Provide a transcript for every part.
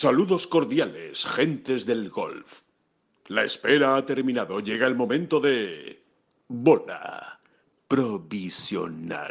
Saludos cordiales, gentes del golf. La espera ha terminado. Llega el momento de... Bola provisional.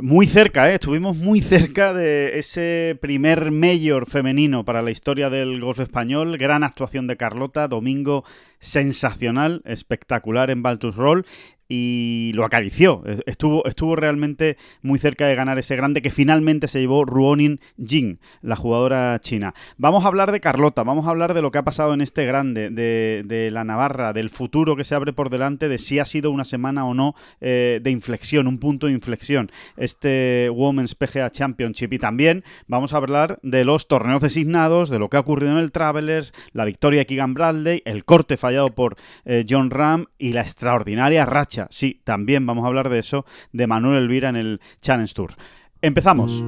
Muy cerca, ¿eh? estuvimos muy cerca de ese primer mayor femenino para la historia del golf español. Gran actuación de Carlota, domingo sensacional, espectacular en Baltus Roll y lo acarició. Estuvo, estuvo realmente muy cerca de ganar ese grande que finalmente se llevó Ruonin Jing, la jugadora china. Vamos a hablar de Carlota, vamos a hablar de lo que ha pasado en este grande, de, la Navarra, del futuro que se abre por delante, de si ha sido una semana o no eh, de inflexión, un punto de inflexión, este Women's PGA Championship. Y también vamos a hablar de los torneos designados, de lo que ha ocurrido en el Travelers, la victoria de Keegan Bradley, el corte fallado por eh, John Ram y la extraordinaria racha Sí, también vamos a hablar de eso, de Manuel Elvira en el Challenge Tour. Empezamos.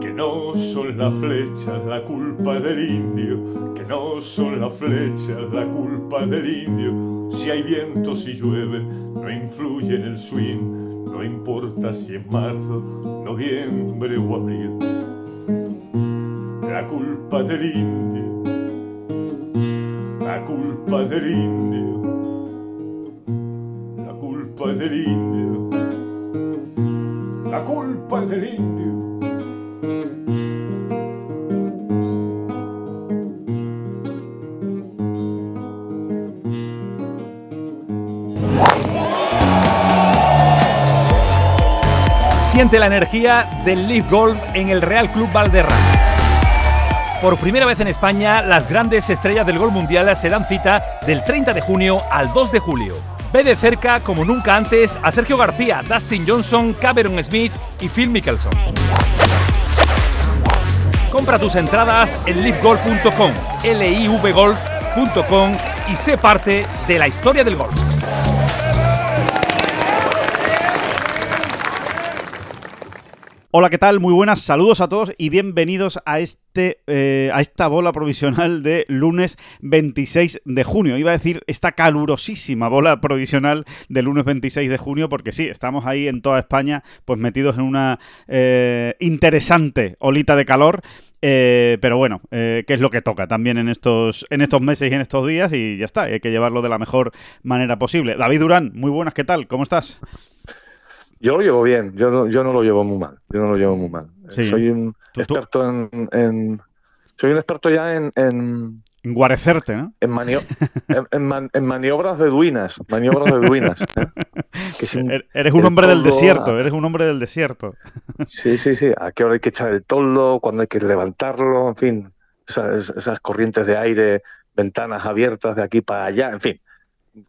Que no son las flechas la culpa del indio, que no son las flechas la culpa del indio. Si hay viento, si llueve, no influye en el swing, no importa si es marzo, noviembre o abril. La culpa del indio, la culpa del indio culpa es del indio. La culpa es del indio. Siente la energía del Leaf Golf en el Real Club Valderrama. Por primera vez en España, las grandes estrellas del golf mundial se dan cita del 30 de junio al 2 de julio. Ve de cerca, como nunca antes, a Sergio García, Dustin Johnson, Cameron Smith y Phil Mickelson. Compra tus entradas en livegolf.com, livgolf.com y sé parte de la historia del golf. Hola, ¿qué tal? Muy buenas, saludos a todos y bienvenidos a, este, eh, a esta bola provisional de lunes 26 de junio. Iba a decir esta calurosísima bola provisional de lunes 26 de junio porque sí, estamos ahí en toda España pues metidos en una eh, interesante olita de calor. Eh, pero bueno, ¿qué es lo que toca también en estos, en estos meses y en estos días? Y ya está, hay que llevarlo de la mejor manera posible. David Durán, muy buenas, ¿qué tal? ¿Cómo estás? Yo lo llevo bien, yo no, yo no lo llevo muy mal, yo no lo llevo muy mal. Soy un experto en, Soy un experto ya en... en guarecerte, ¿no? En, en, maniobras beduinas, maniobras beduinas. ¿eh? Er, eres un hombre del desierto, eres un hombre del desierto. Sí, sí, sí. A qué hora hay que echar el toldo, cuando hay que levantarlo, en fin. Esas, esas corrientes de aire, ventanas abiertas de aquí para allá, en fin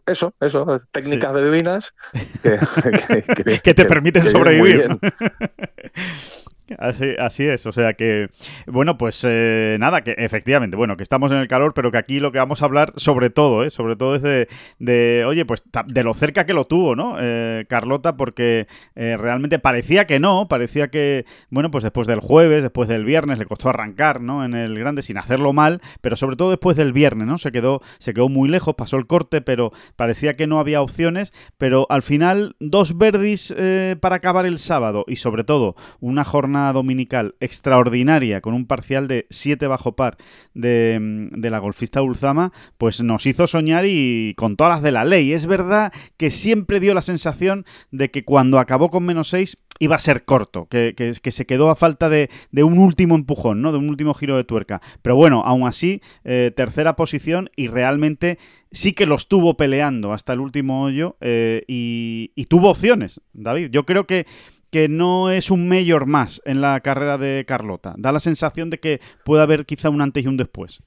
eso, eso, técnicas beduinas que, que, te permiten sobrevivir. Así, es, o sea que, bueno, pues eh, nada, que efectivamente, bueno, que estamos en el calor, pero que aquí lo que vamos a hablar sobre todo, ¿eh? sobre todo es de, oye, pues de lo cerca que lo tuvo, ¿no? Eh, Carlota, porque eh, realmente parecía que no, parecía que, bueno, pues después del jueves, después del viernes, le costó arrancar, ¿no? En el grande sin hacerlo mal, pero sobre todo después del viernes, ¿no? Se quedó, se quedó muy lejos, pasó el corte, pero parecía que no había opciones, pero al final dos verdis para acabar el sábado y sobre todo una jornada dominical extraordinaria con un parcial de 7 bajo par de, mm, de, la golfista Ulzama, pues nos hizo soñar y con todas las de la ley. Es verdad que siempre dio la sensación de que cuando acabó con menos 6 iba a ser corto, que, que, se quedó a falta de, un último empujón, ¿no? de un último giro de tuerca. Pero bueno, aún así, eh, tercera posición y realmente sí que lo estuvo peleando hasta el último hoyo eh, y tuvo opciones, David. Yo creo que que no es un mayor más en la carrera de Carlota. Da la sensación de que puede haber quizá un antes y un después.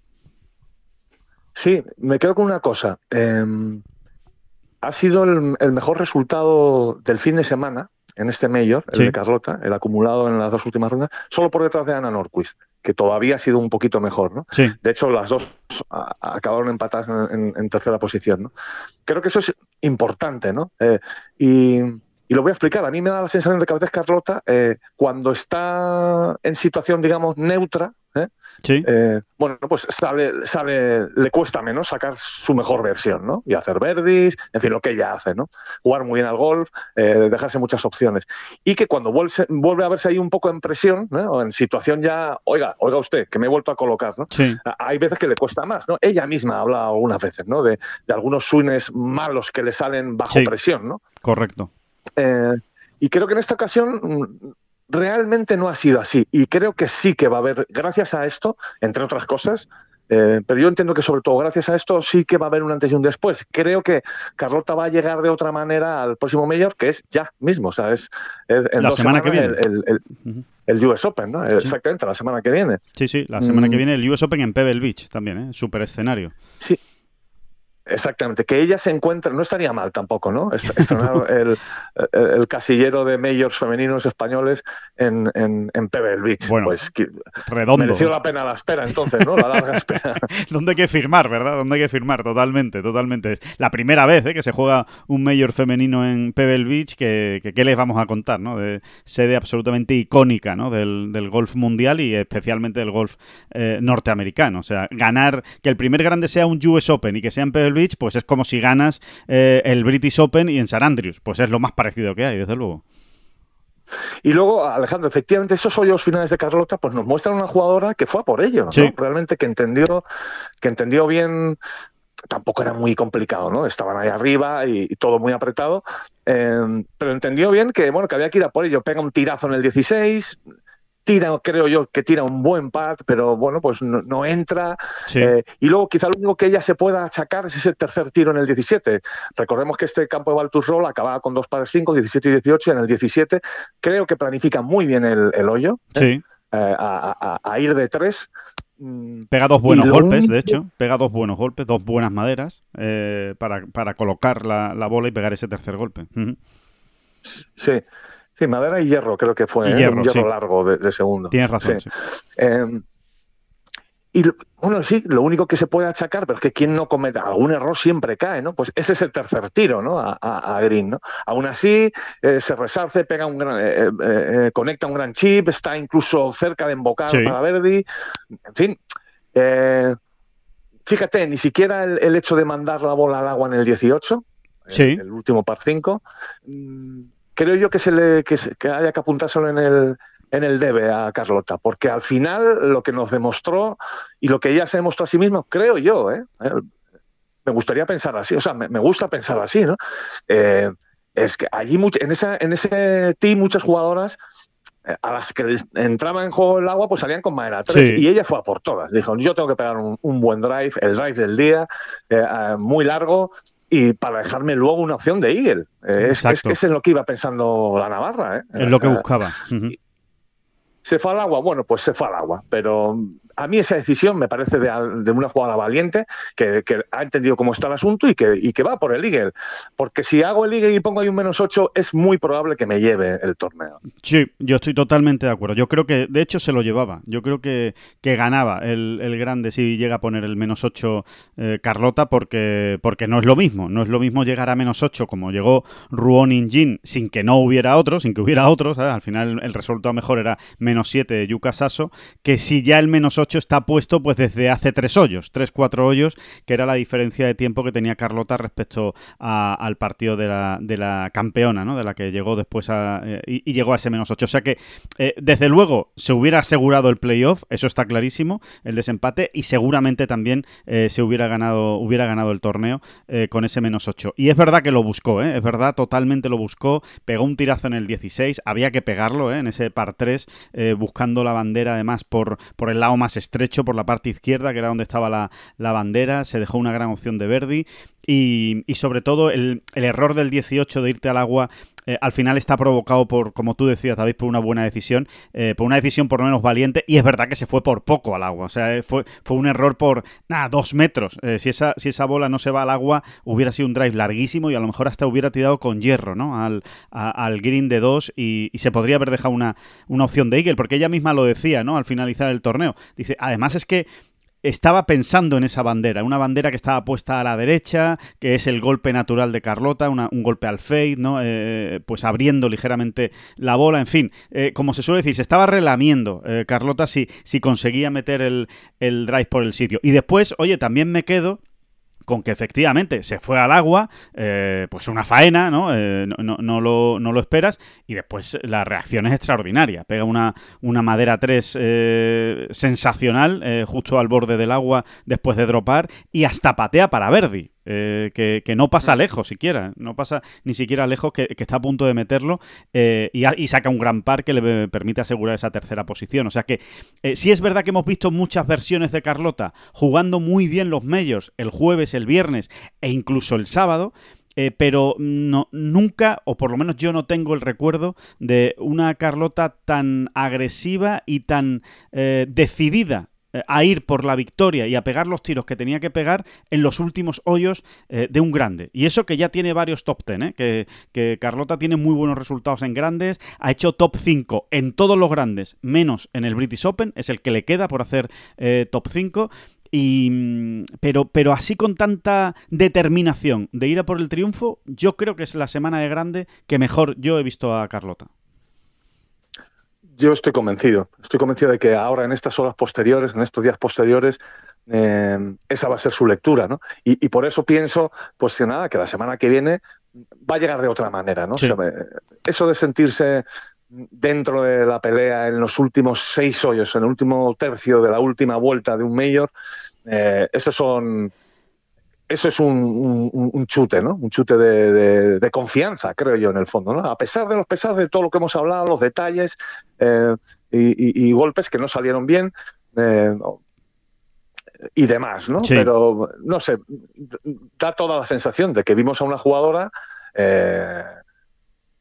Sí, me quedo con una cosa. Em, ha sido el, mejor resultado del fin de semana en este mayor, el de Carlota, el acumulado en las dos últimas rondas, solo por detrás de Ana Norquist, que todavía ha sido un poquito mejor. ¿no? De hecho, las dos acabaron empatadas en, tercera posición. ¿no? Creo que eso es importante. ¿no? Eh, y y lo voy a explicar. A mí me da la sensación de que a veces Carlota, eh, cuando está en situación, digamos, neutra, ¿eh? Sí. Eh, bueno, pues sale, sale, le cuesta menos sacar su mejor versión, ¿no? Y hacer verdis, en fin, lo que ella hace, ¿no? Jugar muy bien al golf, eh, dejarse muchas opciones. Y que cuando vuelve, vuelve a verse ahí un poco en presión, ¿no? O en situación ya, oiga, oiga usted, que me he vuelto a colocar, ¿no? Sí. Hay veces que le cuesta más, ¿no? Ella misma ha hablado algunas veces, ¿no? De, de algunos swings malos que le salen bajo Sí. presión, ¿no? Correcto. Eh, y creo que en esta ocasión mm, realmente no ha sido así. Y creo que sí que va a haber, gracias a esto, entre otras cosas, eh, pero yo entiendo que sobre todo gracias a esto sí que va a haber un antes y un después. Creo que Carlota va a llegar de otra manera al próximo mayor, que es ya mismo. O sea, es, es en La semana que viene. El, el- el- Ujú. el US Open, ¿no? Exactamente, la semana que viene. Sí, sí, la semana Mm. que viene el US Open en Pebble Beach también, ¿eh? Super escenario. Sí. Exactamente, que ella se encuentre, no estaría mal tampoco, ¿no? Est- Estrenar el, casillero de majors femeninos españoles en, en, en Pebble Beach. Bueno, pues que- Redondo. mereció la pena la espera entonces, ¿no? La larga espera. ¿Dónde hay que firmar, verdad? ¿Dónde hay que firmar? Totalmente, totalmente. Es la primera vez ¿eh? que se juega un mayor femenino en Pebble Beach, que, que- ¿qué les vamos a contar? ¿no? De sede absolutamente icónica ¿no? del, del golf mundial y especialmente del golf eh, norteamericano. O sea, ganar, que el primer grande sea un US Open y que sea en Pebble Beach, pues es como si ganas eh, el British Open y en San Andrews. Pues es lo más parecido que hay, desde luego. Y luego, Alejandro, efectivamente, esos hoyos finales de Carlota, pues nos muestran una jugadora que fue a por ello. Realmente que entendió, que entendió bien. Tampoco era muy complicado, ¿no? Estaban ahí arriba y, y todo muy apretado. eh, pero entendió bien que, bueno, que había que ir a por ello. Pega un tirazo en el 16, tira, creo yo, que tira un buen pad, pero bueno, pues no, no entra. Sí. Eh, y luego quizá lo único que ella se pueda achacar es ese tercer tiro en el 17. Recordemos que este campo de Baltus Roll acababa con dos pares 5, 17 y 18. En el 17 creo que planifica muy bien el, el hoyo sí. Eh, a, a- a ir de tres. Mm, Pega dos buenos Y golpes, único- de hecho. Pega dos buenos golpes, dos buenas maderas eh, para, para colocar la, la bola y pegar ese tercer golpe. Ujú. Sí, sí, madera y hierro creo que fue, ¿eh? hierro, un hierro sí. largo de, de segundo. Tienes razón. Sí. sí. Eh, y bueno, sí, lo único que se puede achacar, pero es que quien no cometa algún error siempre cae, ¿no? Pues ese es el tercer tiro, ¿no? A, a- a Green, ¿no? Aún así, eh, se resarce, pega un gran, eh, conecta un gran chip, está incluso cerca de embocar Sí. para Verdi. En fin, fíjate, ni siquiera el, el hecho de mandar la bola al agua en el 18, el- Sí. el, último par 5, mm, creo yo que se le que, se- que haya que apuntárselo en el en el debe a Carlota, porque al final lo que nos demostró y lo que ella se demostró a sí misma, creo yo, ¿eh? Eh, me gustaría pensar así, o sea, me, me gusta pensar así, ¿no? Eh, es que allí en, esa, en ese team muchas jugadoras eh, a las que entraba en juego el agua, pues salían con madera 3 Sí. y ella fue a por todas. Dijo, yo tengo que pegar un, un buen drive, el drive del día, eh, muy largo, y para dejarme luego una opción de Eagle. Eh, es, es que eso es lo que iba pensando la Navarra. ¿eh? Es lo que Eh, buscaba. ¿Se fue al agua? Bueno, pues se fue al agua. Pero a mí esa decisión me parece de, de una jugada valiente que, ha entendido cómo está el asunto y que, y que va por el Eagle. Porque si hago el Eagle y pongo ahí un menos 8, es muy probable que me lleve el torneo. Sí, yo estoy totalmente de acuerdo. Yo creo que, de hecho, se lo llevaba. Yo creo que, ganaba el, grande si llega a poner el menos 8 eh, Carlota, porque, porque no es lo mismo. No es lo mismo llegar a menos 8 como llegó Ruon Injin sin que no hubiera otro, sin que hubiera otro. ¿sabes? Al final el resultado mejor era menos 7 de Yuka Saso, que si ya el menos 8 está puesto pues desde hace tres hoyos, tres, cuatro hoyos, que era la diferencia de tiempo que tenía Carlota respecto al partido de la, campeona, ¿no? De la que llegó después eh, y, llegó a ese menos 8. O sea que, eh, desde luego, se hubiera asegurado el playoff, eso está clarísimo, el desempate, y seguramente también eh, se hubiera ganado, hubiera ganado el torneo con ese menos 8. Y es verdad que lo buscó, es verdad, totalmente lo buscó, pegó un tirazo en el 16, había que pegarlo en ese par 3, eh, buscando la bandera además por, por el lado más estrecho, por la parte izquierda, que era donde estaba la, la bandera, se dejó una gran opción de Verdi. Y, y sobre todo el, el error del 18 de irte al agua eh, al final está provocado por, como tú decías, David, por una buena decisión, eh, por una decisión por lo menos valiente, y es verdad que se fue por poco al agua, o sea, eh, fue, fue un error por, nada, dos metros. Si, esa, si esa bola no se va al agua, hubiera sido un drive larguísimo y a lo mejor hasta hubiera tirado con hierro, ¿no? Al, a- al green de dos y, y se podría haber dejado una, una opción de Eagle, porque ella misma lo decía, ¿no? Al finalizar el torneo. Dice, además es que estaba pensando en esa bandera, una bandera que estaba puesta a la derecha, que es el golpe natural de Carlota, un golpe al fade, ¿no? Eh, pues abriendo ligeramente la bola, en fin, eh, como se suele decir, se estaba relamiendo eh, Carlota si, si conseguía meter el, el drive por el sitio. Y después, oye, también me quedo con que efectivamente se fue al agua, eh, pues una faena, eh, ¿no? no, no, lo, no, lo, esperas, y después la reacción es extraordinaria. Pega una, una madera 3 eh, sensacional justo al borde del agua después de dropar y hasta patea para Verdi. Eh, que, no pasa lejos siquiera, no pasa ni siquiera lejos, que, está a punto de meterlo eh, y, saca un gran par que le permite asegurar esa tercera posición. O sea que eh, sí es verdad que hemos visto muchas versiones de Carlota jugando muy bien los medios el jueves, el viernes e incluso el sábado. pero nunca, o por lo menos yo no tengo el recuerdo de una Carlota tan agresiva y tan decidida a ir por la victoria y a pegar los tiros que tenía que pegar en los últimos hoyos eh, de un grande. Y eso que ya tiene varios top 10, ¿eh? que, que, Carlota tiene muy buenos resultados en grandes, ha hecho top 5 en todos los grandes, menos en el British Open, es el que le queda por hacer top 5. Y, mm, pero, pero así con tanta determinación de ir a por el triunfo, yo creo que es la semana de grande que mejor yo he visto a Carlota. Yo estoy convencido, estoy convencido de que ahora en estas horas posteriores, en estos días posteriores, eh, esa va a ser su lectura, ¿no? Y, por eso pienso, pues que nada, que la semana que viene va a llegar de otra manera, ¿no? eso de sentirse dentro de la pelea en los últimos seis hoyos, en el último tercio de la última vuelta de un mayor, eh, esos son eso es un, chute, ¿no? Un chute de, confianza, creo yo, en el fondo, ¿no? A pesar de los pesares de todo lo que hemos hablado, los detalles eh, y, golpes que no salieron bien eh, y demás, ¿no? Pero, no sé, da toda la sensación de que vimos a una jugadora eh,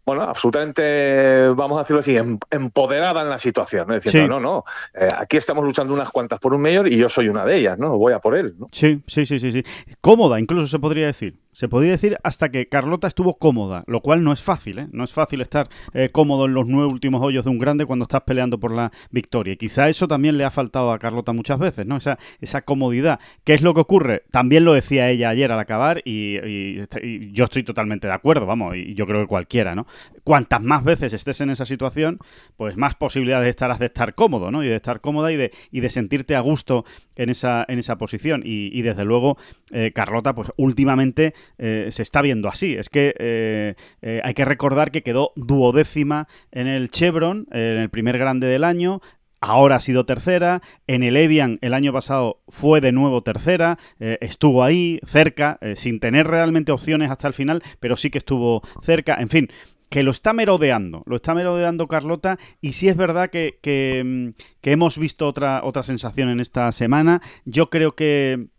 bueno, absolutamente, vamos a decirlo así, em, empoderada en la situación, ¿no? Diciendo, no, no, eh, aquí estamos luchando unas cuantas por un mayor y yo soy una de ellas, ¿no? Voy a por él, ¿no? Sí, sí, sí, sí, sí. Cómoda, incluso se podría decir. Se podría decir hasta que Carlota estuvo cómoda, lo cual no es fácil, ¿eh? No es fácil estar eh, cómodo en los nueve últimos hoyos de un grande cuando estás peleando por la victoria. Y quizá eso también le ha faltado a Carlota muchas veces, ¿no? Esa, esa comodidad. ¿Qué es lo que ocurre? También lo decía ella ayer al acabar y, y yo estoy totalmente de acuerdo, vamos, y yo creo que cualquiera, ¿no? Cuantas más veces estés en esa situación, pues más posibilidades estarás de estar cómodo, ¿no? Y de estar cómoda y de, y de sentirte a gusto en esa, en esa posición. Y, desde luego, eh, Carlota, pues últimamente eh, se está viendo así. Es que eh, hay que recordar que quedó duodécima en el Chevron, en el primer grande del año, ahora ha sido tercera. En el Evian el año pasado fue de nuevo tercera. estuvo ahí, cerca, sin tener realmente opciones hasta el final, pero sí que estuvo cerca. En fin. Que lo está merodeando, lo está merodeando Carlota, y sí es verdad que, que, mm, que hemos visto otra, otra sensación en esta semana. Yo creo que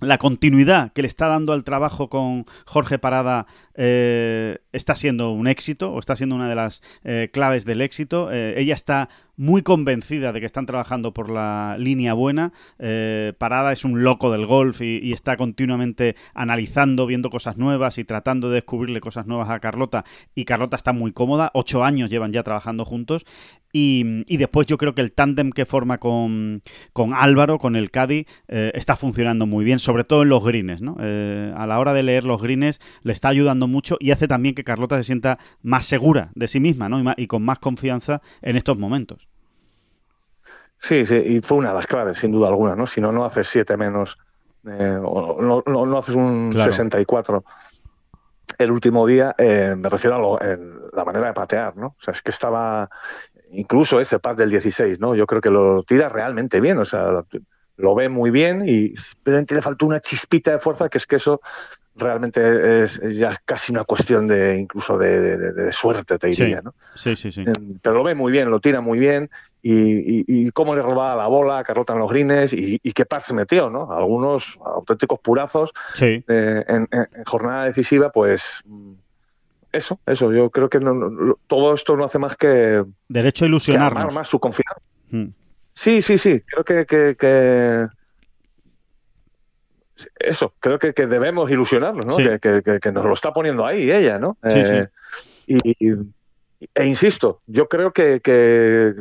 la continuidad que le está dando al trabajo con Jorge Parada eh, está siendo un éxito o está siendo una de las eh, claves del éxito. Eh, ella está muy convencida de que están trabajando por la línea buena. Parada es un loco del golf y, está continuamente analizando, viendo cosas nuevas y tratando de descubrirle cosas nuevas a Carlota. Y Carlota está muy cómoda. Ocho años llevan ya trabajando juntos. Y, y después yo creo que el tándem que forma con, con Álvaro, con el Caddy, está funcionando muy bien, sobre todo en los greens. ¿no? a la hora de leer los greens le está ayudando mucho y hace también que Carlota se sienta más segura de sí misma ¿no? y, con más confianza en estos momentos. Sí, sí, y fue una de las claves, sin duda alguna, ¿no? Si no, no haces 7 menos, eh, o no, no, haces un 64 el último día, eh, me refiero a la manera de patear, ¿no? O sea, es que estaba, incluso ese pad del 16, ¿no? Yo creo que lo tira realmente bien, o sea, lo ve muy bien y simplemente le faltó una chispita de fuerza, que es que eso realmente es, ya casi una cuestión de incluso de, suerte, te diría, ¿no? Sí, sí, sí. Em, pero lo ve muy bien, lo tira muy bien y, cómo le robaba la bola, Carlota en los grines y, qué se metió, ¿no? Algunos auténticos purazos eh, en, jornada decisiva, pues eso, eso. Yo creo que todo esto no hace más que derecho a ilusionarnos, más su confianza. Hmm. Sí, sí, sí. Creo que, que eso, creo que, debemos ilusionarnos, ¿no? Que, nos lo está poniendo ahí ella, ¿no? Eh, y, e insisto, yo creo que, que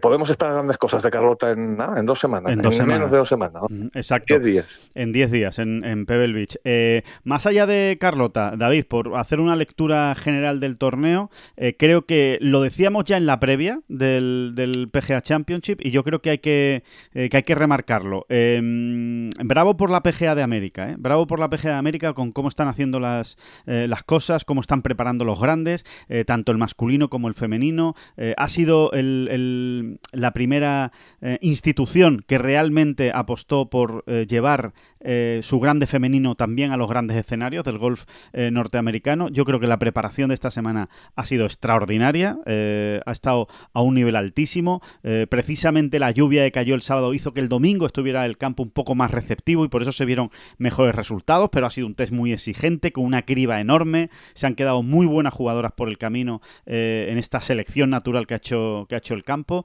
podemos esperar grandes cosas de Carlota en, en dos semanas, en, menos de dos semanas. Exacto. Diez días. En diez días, en, Pebble Beach. Eh, más allá de Carlota, David, por hacer una lectura general del torneo, eh, creo que lo decíamos ya en la previa del, del PGA Championship y yo creo que hay que, eh, que, hay que remarcarlo. Em, bravo por la PGA de América, bravo por la PGA de América con cómo están haciendo las, las cosas, cómo están preparando los grandes, tanto el masculino como el femenino. ha sido la primera eh, institución que realmente apostó por eh, llevar eh, su grande femenino también a los grandes escenarios del golf norteamericano. Yo creo que la preparación de esta semana ha sido extraordinaria, ha estado a un nivel altísimo. precisamente la lluvia que cayó el sábado hizo que el domingo estuviera el campo un poco más receptivo y por eso se vieron mejores resultados, pero ha sido un test muy exigente, con una criba enorme. Se han quedado muy buenas jugadoras por el camino en esta selección natural que ha hecho, que ha hecho el campo.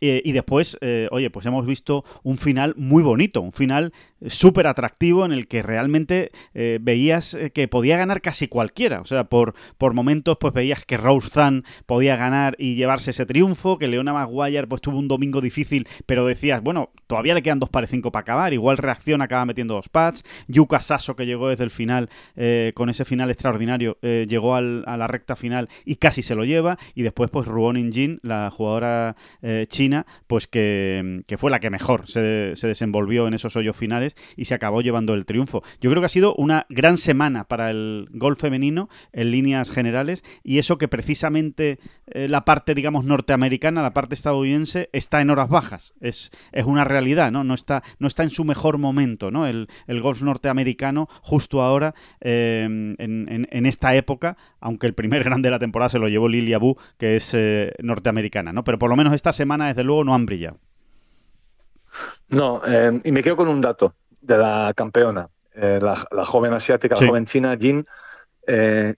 Eh, y después, eh, oye, pues hemos visto un final muy bonito, un final súper atractivo en el que realmente eh, veías que podía ganar casi cualquiera. O sea, por, por momentos pues veías que Rose Zan podía ganar y llevarse ese triunfo, que Leona Maguire pues tuvo un domingo difícil, pero decías, bueno, todavía le quedan dos para cinco para acabar, igual reacción acaba metiendo dos pads. Yuka Sasso, que llegó desde el final con ese final extraordinario, llegó a la recta final y casi se lo lleva. Y después pues Ruonin Jin, la jugadora china, pues que, fue la que mejor se, desenvolvió en esos hoyos finales y se acabó llevando el triunfo. Yo creo que ha sido una gran semana para el golf femenino en líneas generales y eso que precisamente eh, la parte, digamos, norteamericana, la parte estadounidense, está en horas bajas. Es, es una realidad, ¿no? No está, no está en su mejor momento, ¿no? El, golf norteamericano justo ahora, eh, en, esta época, aunque el primer grande de la temporada se lo llevó Lilia Bu, que es eh, norteamericana, ¿no? Pero por lo menos esta semana desde luego no han brillado. No, eh, y me quedo con un dato de la campeona, eh, la, joven asiática, la joven china, Jin, eh,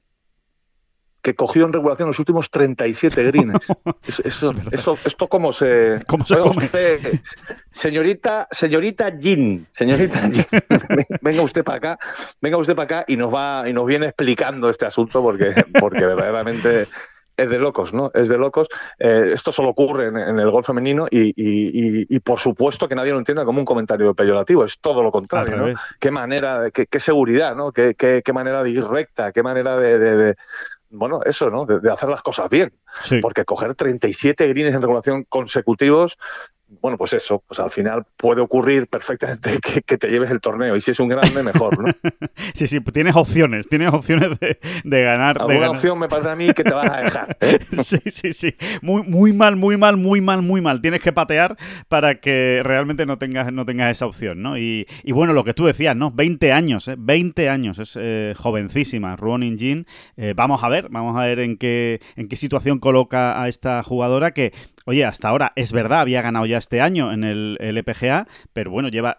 que cogió en regulación los últimos 37 greens. Eso, eso, esto cómo se... ¿Cómo se come? señorita, señorita Jin, señorita Jin, venga usted para acá, venga usted para acá y nos va y nos viene explicando este asunto porque, porque verdaderamente es de locos, ¿no? Es de locos. Eh, esto solo ocurre en, el golf femenino y, por supuesto que nadie lo entienda como un comentario peyorativo, es todo lo contrario, ¿no? Qué manera, qué, qué, seguridad, ¿no? Qué, qué, qué, manera de ir recta, qué manera de, bueno, eso, ¿no? De, hacer las cosas bien. Porque coger 37 greens en regulación consecutivos bueno, pues eso, pues al final puede ocurrir perfectamente que, te lleves el torneo y si es un grande, mejor, ¿no? sí, sí, tienes opciones, tienes opciones de, de ganar. Alguna opción me parece a mí que te vas a dejar. ¿eh? sí, sí, sí, muy, muy mal, muy mal, muy mal, muy mal. Tienes que patear para que realmente no tengas, no tengas esa opción, ¿no? Y, y bueno, lo que tú decías, ¿no? 20 años, ¿eh? 20 años, es eh, jovencísima, Ruoning Jin. Eh, vamos a ver, vamos a ver en qué, en qué situación coloca a esta jugadora que Oye, hasta ahora es verdad, había ganado ya este año en el, EPGA, pero bueno, lleva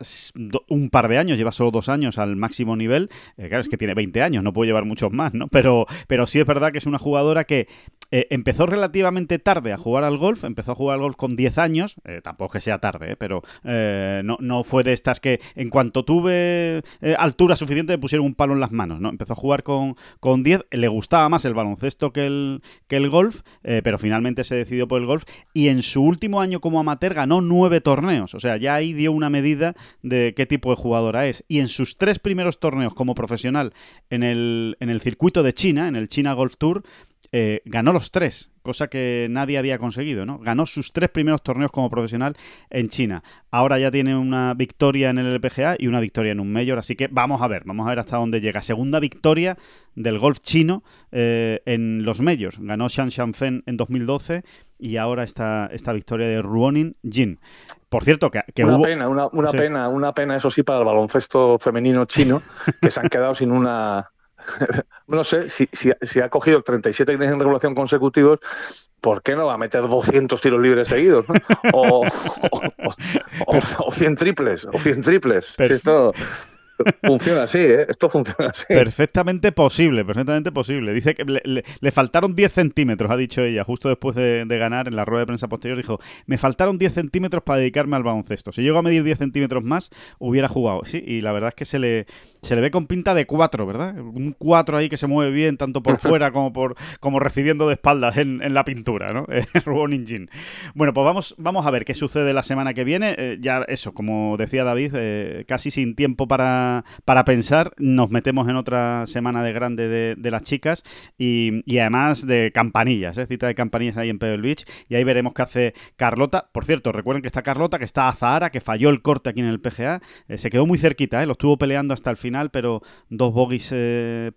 un par de años, lleva solo dos años al máximo nivel. Eh, claro, es que tiene 20 años, no puede llevar muchos más, ¿no? Pero, pero sí es verdad que es una jugadora que eh, empezó relativamente tarde a jugar al golf, empezó a jugar al golf con 10 años, eh, tampoco que sea tarde, pero no, no, fue de estas que en cuanto tuve altura suficiente me pusieron un palo en las manos, ¿no? Empezó a jugar con, con 10, le gustaba más el baloncesto que el, que el golf, pero finalmente se decidió por el golf y en su último año como amateur nueve torneos. O sea, ya ahí dio una medida de qué tipo de jugadora es. Y en sus tres primeros torneos como profesional en el, en el circuito de China, en el China Golf Tour, eh, ganó los tres, cosa que nadie había conseguido, ¿no? Ganó sus tres primeros torneos como profesional en China. Ahora ya tiene una victoria en el LPGA y una victoria en un Major, así que vamos a ver, vamos a ver hasta dónde llega. Segunda victoria del golf chino eh, en los Majors. Ganó Shan Shanfen en 2012 y ahora esta, esta victoria de Ruonin Jin. Por cierto, que, una pena, una, pena, una pena, eso sí, para el baloncesto femenino chino, que se han quedado sin una no sé, si, si, ha cogido 37 en regulación consecutivos, ¿por qué no va a meter 200 tiros libres seguidos? O, 100 triples, o 100 triples. esto... funciona así, ¿eh? Esto funciona así. Perfectamente posible, perfectamente posible. Dice que le, faltaron 10 centímetros, ha dicho ella, justo después de, ganar en la rueda de prensa posterior. Dijo, me faltaron 10 centímetros para dedicarme al baloncesto. Si llego a medir 10 centímetros más, hubiera jugado. Sí, y la verdad es que se le, se le ve con pinta de 4, ¿verdad? Un 4 ahí que se mueve bien, tanto por fuera como por como recibiendo de espaldas en, la pintura, ¿no? Ninjin. Bueno, pues vamos, vamos a ver qué sucede la semana que viene. Eh, ya eso, como decía David, eh, casi sin tiempo para, para pensar, nos metemos en otra semana de grande de, las chicas y, además de campanillas, ¿eh? cita de campanillas ahí en Pebble Beach y ahí veremos qué hace Carlota. Por cierto, recuerden que está Carlota, que está a Zahara, que falló el corte aquí en el PGA, se quedó muy cerquita, lo estuvo peleando hasta el final, pero dos bogies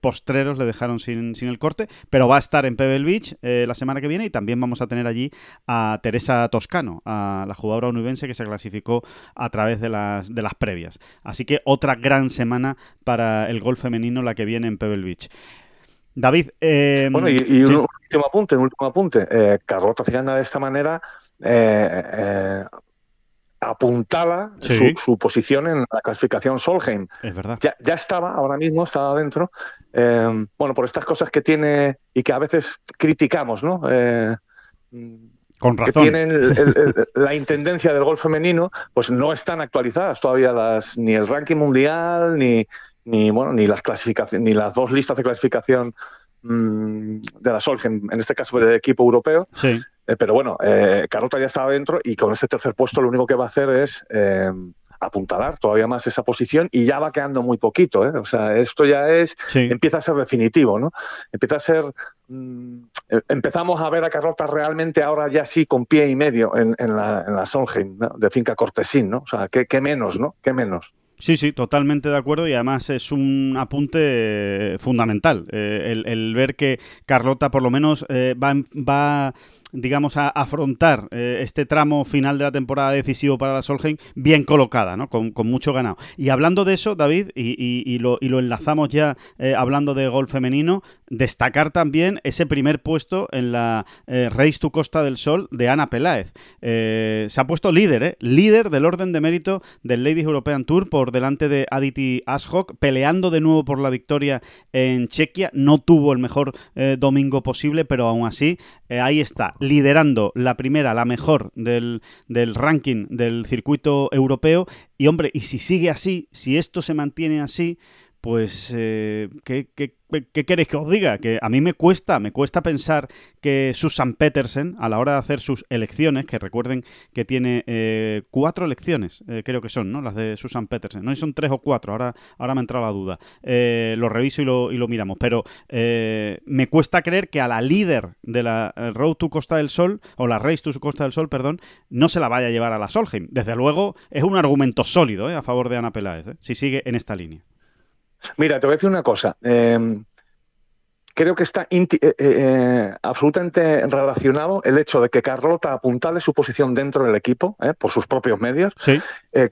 postreros le dejaron sin, sin, el corte, pero va a estar en Pebble Beach la semana que viene y también vamos a tener allí a Teresa Toscano, a la jugadora univense que se clasificó a través de las, de las previas. Así que otra gran semana para el golf femenino la que viene en Pebble Beach. David. Em, bueno, y, un último apunte, un último apunte. Eh, Carlota de esta manera eh, eh, apuntala su, posición en la clasificación Solheim. Es verdad. Ya, ya estaba, ahora mismo estaba dentro. Em, bueno, por estas cosas que tiene y que a veces criticamos, ¿no? Con razón. que tienen la intendencia del golf femenino, pues no están actualizadas todavía las, ni el ranking mundial, ni, ni, bueno, ni las clasificaciones, ni las dos listas de clasificación mm, de la Solgen, en este caso del equipo europeo. Sí. Eh, pero bueno, eh, Carlota ya estaba dentro y con ese tercer puesto lo único que va a hacer es eh, apuntalar todavía más esa posición y ya va quedando muy poquito. ¿eh? O sea, esto ya es, empieza a ser definitivo, ¿no? Empieza a ser, mm, eh, empezamos a ver a Carlota realmente ahora ya sí con pie y medio en, la, en la Solheim, de finca Cortesín, ¿no? O sea, ¿qué, menos, ¿no? ¿Qué menos? Sí, sí, totalmente de acuerdo y además es un apunte fundamental eh, el, ver que Carlota por lo menos va, va digamos, a afrontar eh, este tramo final de la temporada decisivo para la Solheim bien colocada, ¿no? Con, mucho ganado. Y hablando de eso, David, y, lo, enlazamos ya eh, hablando de gol femenino, destacar también ese primer puesto en la eh, Race to Costa del Sol de Ana Peláez. se ha puesto líder, Líder del orden de mérito del Ladies European Tour por delante de Aditi Ashok, peleando de nuevo por la victoria en Chequia. No tuvo el mejor domingo posible, pero aún así ahí está liderando la primera, la mejor del, del ranking del circuito europeo. Y hombre, y si sigue así, si esto se mantiene así, pues eh, ¿qué, qué, ¿qué queréis que os diga? Que a mí me cuesta, me cuesta pensar que Susan Petersen, a la hora de hacer sus elecciones, que recuerden que tiene eh, cuatro elecciones, eh, creo que son, ¿no? Las de Susan Petersen. No si son tres o cuatro, ahora, ahora me ha entrado la duda. Eh, lo reviso y lo, y lo miramos. Pero me cuesta creer que a la líder de la Road to Costa del Sol, o la Race to Costa del Sol, perdón, no se la vaya a llevar a la Solheim. Desde luego, es un argumento sólido a favor de Ana Peláez, si sigue en esta línea. Mira, te voy a decir una cosa. Em, creo que está eh, eh, eh, absolutamente relacionado el hecho de que Carlota apuntale su posición dentro del equipo por sus propios medios,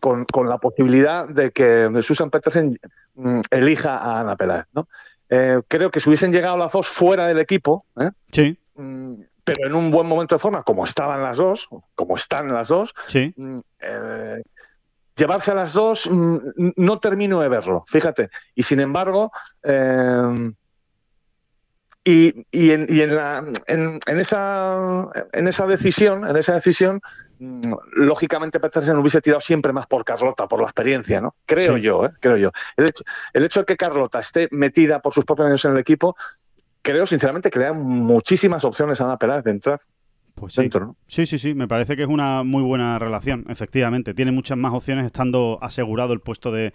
con, la posibilidad de que Susan Petersen mm, elija a Ana Peláez. creo que si hubiesen llegado las dos fuera del equipo, mm, pero en un buen momento de forma, como estaban las dos, como están las dos, mm, llevarse a las dos mm, no termino de verlo, fíjate. Y sin embargo, eh, y, en, esa, en esa decisión, en esa decisión, mm, lógicamente Petersen hubiese tirado siempre más por Carlota, por la experiencia, ¿no? Creo yo, ¿eh? creo yo. El hecho, el hecho de que Carlota esté metida por sus propios medios en el equipo, creo sinceramente que le da muchísimas opciones a Ana Peláez de entrar. Pues sí. sí, sí, sí, me parece que es una muy buena relación, efectivamente. Tiene muchas más opciones estando asegurado el puesto de,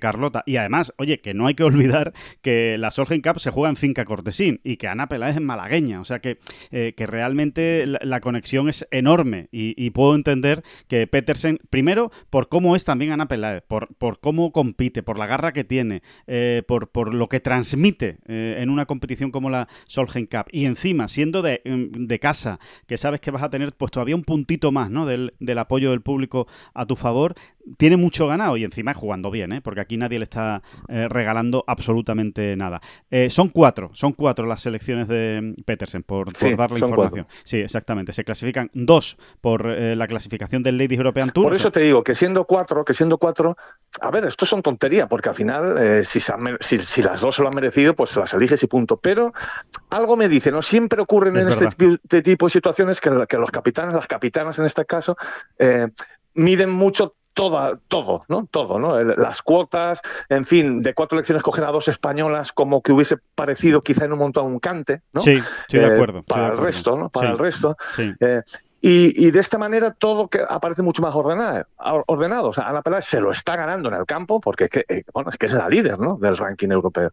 Carlota. Y además, oye, que no hay que olvidar que la Solheim Cup se juega en Finca Cortesín y que Ana Peláez es malagueña. O sea que, eh, que realmente la, conexión es enorme y, puedo entender que Petersen, primero, por cómo es también Ana Peláez, por, por cómo compite, por la garra que tiene, eh, por, por lo que transmite eh, en una competición como la Solheim Cup y encima, siendo de, de casa, que sabes que vas a tener pues todavía un puntito más ¿no? del, apoyo del público a tu favor, tiene mucho ganado y encima jugando bien, ¿eh? porque aquí nadie le está eh, regalando absolutamente nada. Eh, son cuatro, son cuatro las selecciones de Petersen, por, darle información. Sí, exactamente. Se clasifican dos por la clasificación del Ladies European Tour. Por eso te digo que siendo cuatro, que siendo cuatro, a ver, esto son tonterías, porque al final, si, si, las dos se lo han merecido, pues las eliges y punto. Pero algo me dice, ¿no? Siempre ocurren en este, este, tipo de situaciones que, que, los capitanes, las capitanas en este caso, miden mucho toda, todo, ¿no? Todo, ¿no? Las cuotas, en fin, de cuatro elecciones cogen a dos españolas como que hubiese parecido quizá en un montón un cante, ¿no? Sí, estoy de eh, acuerdo. para el resto, ¿no? Para el resto. Eh, y, de esta manera todo que aparece mucho más ordenado. ordenado. O sea, Ana Peláez se lo está ganando en el campo porque es que, eh, bueno, es, que es la líder ¿no? del ranking europeo.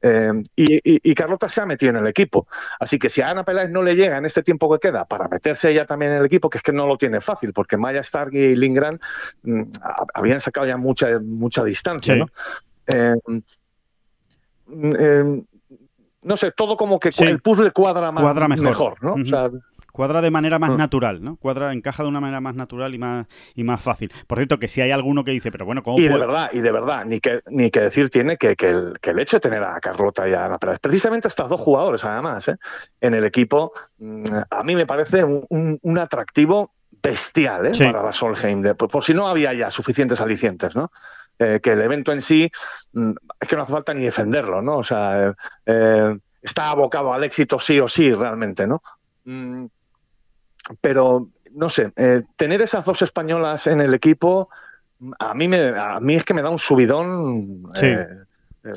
Eh, y, Carlota se ha metido en el equipo. Así que si a Ana Peláez no le llega en este tiempo que queda para meterse ella también en el equipo, que es que no lo tiene fácil, porque Maya Stark y Lindgren mm, habían sacado ya mucha, mucha distancia. ¿no? Eh, mm, no sé, todo como que el puzzle cuadra, más, cuadra mejor. ¿no? o sea, Cuadra de manera más ah. natural, ¿no? Cuadra, encaja de una manera más natural y más, y más fácil. Por cierto, que si hay alguno que dice, pero bueno, ¿cómo Y de verdad, y de verdad, ni que, ni que decir tiene que, que, el, que el hecho de tener a Carlota y a Ana Pérez, precisamente estas dos jugadores, además, ¿eh? en el equipo, mm, a mí me parece un, un, atractivo bestial ¿eh? para la Solheim, de, por, si no había ya suficientes alicientes, ¿no? Eh, que el evento en sí, mm, es que no hace falta ni defenderlo, ¿no? O sea, eh, está abocado al éxito sí o sí, realmente, ¿no? Mm, pero no sé, eh, tener esas dos españolas en el equipo, a mí, me, a mí es que me da un subidón. Eh, eh,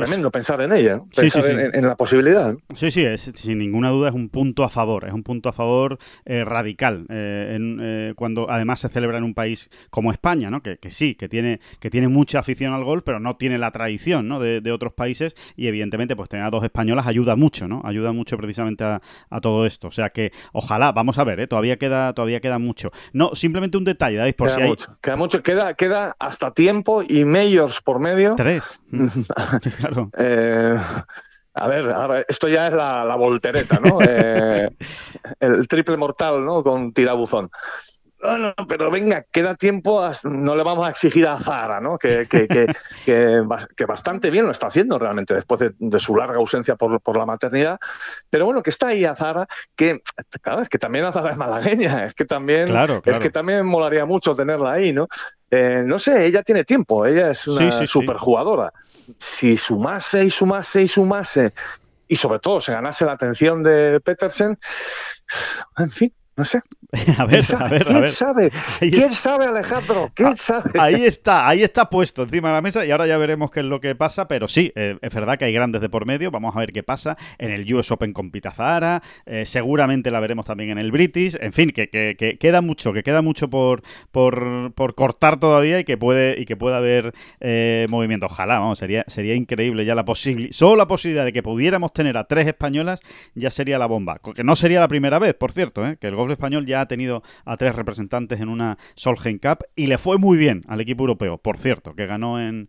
tremendo pensar en ella, pensar En, la posibilidad. Sí, sí, es, sin ninguna duda es un punto a favor, es un punto a favor eh, radical, eh, eh, cuando además se celebra en un país como España, ¿no? que, sí, que tiene, que tiene mucha afición al golf, pero no tiene la tradición ¿no? de, otros países y evidentemente pues tener a dos españolas ayuda mucho, ¿no? ayuda mucho precisamente a, todo esto. O sea que ojalá, vamos a ver, todavía, queda, todavía queda mucho. No, simplemente un detalle, David, por queda si hay... Mucho, queda mucho, queda, queda hasta tiempo y majors por medio. Tres. Eh, a ver, esto ya es la, voltereta, ¿no? Eh, el triple mortal, ¿no? Con tirabuzón. No, pero venga, queda tiempo, no le vamos a exigir a Zara, ¿no? Que, que, bastante bien lo está haciendo realmente después de, su larga ausencia por, la maternidad. Pero bueno, que está ahí a Zara, que claro, es que también a Zara es malagueña, es que también, es que también molaría mucho tenerla ahí, ¿no? Eh, no sé, ella tiene tiempo, ella es una superjugadora si sumase y sumase y sumase, y sobre todo se ganase la atención de Petersen, en fin, no sé. A ver, a ver, ¿Quién a ver. sabe? ¿Quién sabe, Alejandro? ¿Quién ah, sabe? Ahí está, ahí está puesto encima de la mesa y ahora ya veremos qué es lo que pasa, pero sí, eh, es verdad que hay grandes de por medio, vamos a ver qué pasa en el US Open con Pita Zahara, eh, seguramente la veremos también en el British, en fin, que, que, queda mucho, que queda mucho por, por, por, cortar todavía y que puede y que pueda haber eh, movimiento. Ojalá, vamos, sería, sería increíble ya la posibilidad, solo la posibilidad de que pudiéramos tener a tres españolas ya sería la bomba, que no sería la primera vez, por cierto, que el golf español ya ha tenido a tres representantes en una Solheim Cup y le fue muy bien al equipo europeo, por cierto, que ganó en,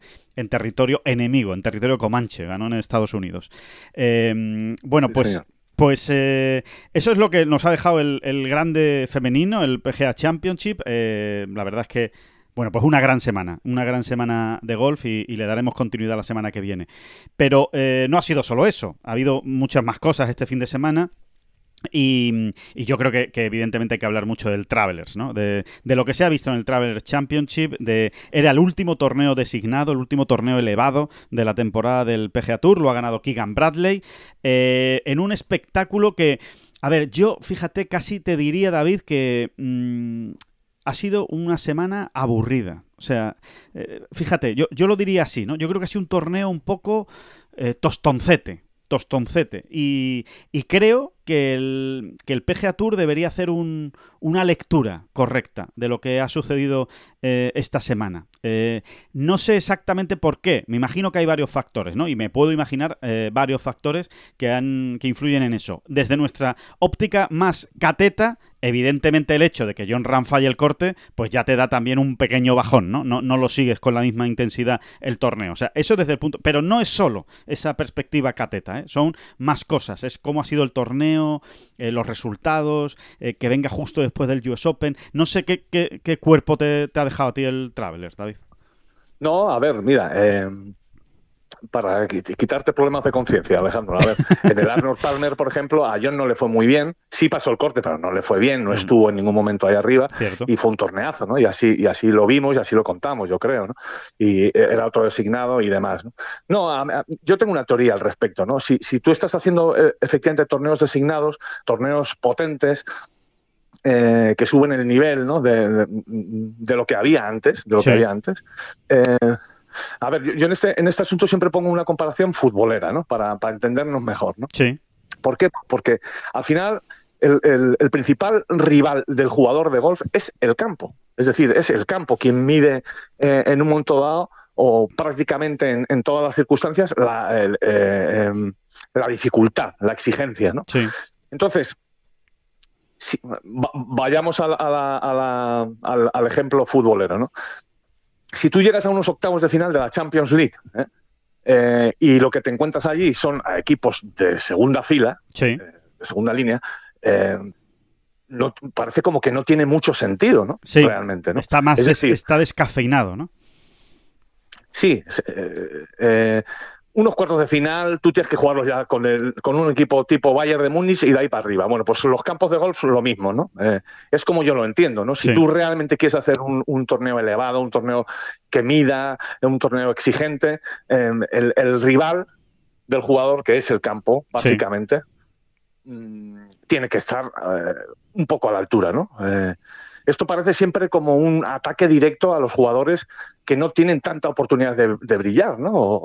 territorio enemigo, en territorio comanche, ganó en Estados Unidos. Em, bueno, pues... Pues eh, eso es lo que nos ha dejado el, grande femenino, el PGA Championship. Eh, la verdad es que, bueno, pues una gran semana, una gran semana de golf y, le daremos continuidad la semana que viene. Pero eh, no ha sido solo eso, ha habido muchas más cosas este fin de semana. Y, yo creo que, evidentemente hay que hablar mucho del Travelers, ¿no? De, lo que se ha visto en el Travelers Championship. Era el último torneo designado, el último torneo elevado de la temporada del PGA Tour. Lo ha ganado Keegan Bradley. Eh, en un espectáculo que, a ver, yo fíjate, casi te diría, David, que mm, ha sido una semana aburrida. O sea, eh, fíjate, yo, yo, lo diría así, ¿no? Yo creo que ha sido un torneo un poco eh, tostoncete tostoncete. Y, creo que el, que el PGA Tour debería hacer una lectura correcta de lo que ha sucedido eh, esta semana. Eh, no sé exactamente por qué. Me imagino que hay varios factores, ¿no? Y me puedo imaginar eh, varios factores que, han, que influyen en eso. Desde nuestra óptica más cateta evidentemente el hecho de que John Ram falle el corte, pues ya te da también un pequeño bajón, ¿no? No, lo sigues con la misma intensidad el torneo. O sea, eso desde el punto... Pero no es solo esa perspectiva cateta, ¿eh? son más cosas. Es cómo ha sido el torneo, eh, los resultados, eh, que venga justo después del US Open. No sé qué, cuerpo te, te, ha dejado a ti el Travelers, David. No, a ver, mira, eh, para quitarte problemas de conciencia, Alejandro. A ver, en el Arnold Palmer, por ejemplo, a John no le fue muy bien. Sí pasó el corte, pero no le fue bien, no mm. estuvo en ningún momento ahí arriba. Y fue un torneazo, ¿no? Y así, y así lo vimos y así lo contamos, yo creo, ¿no? Y era otro designado y demás, ¿no? No, yo tengo una teoría al respecto, ¿no? Si, si tú estás haciendo eh, efectivamente torneos designados, torneos potentes, eh, que suben el nivel ¿no? de, de, lo que había antes, de lo que había antes. Eh, a ver, yo, en, este, en este asunto siempre pongo una comparación futbolera, ¿no? Para, para entendernos mejor, ¿no? Sí. ¿Por qué? Porque al final el, el, principal rival del jugador de golf es el campo. Es decir, es el campo quien mide eh, en un momento dado o prácticamente en, en todas las circunstancias la, em, la, dificultad, la exigencia, ¿no? Sí. Entonces, vayamos al, al, ejemplo futbolero, ¿no? Si tú llegas a unos octavos de final de la Champions League ¿eh? Eh, y lo que te encuentras allí son equipos de segunda fila, eh, de segunda línea, no, parece como que no tiene mucho sentido, ¿no? Sí, Realmente, ¿no? Está más, está descafeinado, ¿no? Sí, unos cuartos de final, tú tienes que jugarlos ya con, el, con un equipo tipo Bayern de Múnich y de ahí para arriba. Bueno, pues los campos de golf son lo mismo, ¿no? Eh, es como yo lo entiendo, ¿no? Si tú realmente quieres hacer un, torneo elevado, un torneo que mida, un torneo exigente, em, el, rival del jugador, que es el campo, básicamente, mm, tiene que estar eh, un poco a la altura, ¿no? Eh, esto parece siempre como un ataque directo a los jugadores que no tienen tanta oportunidad de, de brillar, ¿no?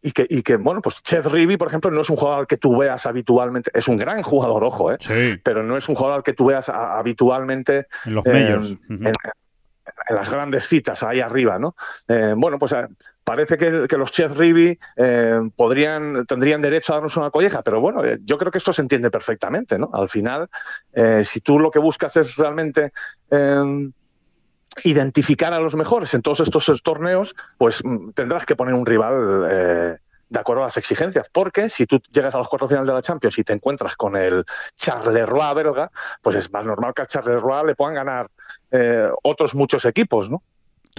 Y que, y que, bueno, pues Chet Rivi, por ejemplo, no es un jugador al que tú veas habitualmente, es un gran jugador, ojo, ¿eh? pero no es un jugador al que tú veas habitualmente en los medios. En, las grandes citas ahí arriba, ¿no? Eh, bueno, pues eh, parece que, los Chet Rivi eh, podrían, tendrían derecho a darnos una colleja, pero bueno, yo creo que esto se entiende perfectamente, ¿no? Al final, si tú lo que buscas es realmente identificar a los mejores en todos estos torneos, pues mm, tendrás que poner un rival eh, de acuerdo a las exigencias. Porque si tú llegas a los cuartos finales de la Champions y te encuentras con el Charleroi belga, pues es más normal que al Charleroi le puedan ganar eh, otros muchos equipos, ¿no?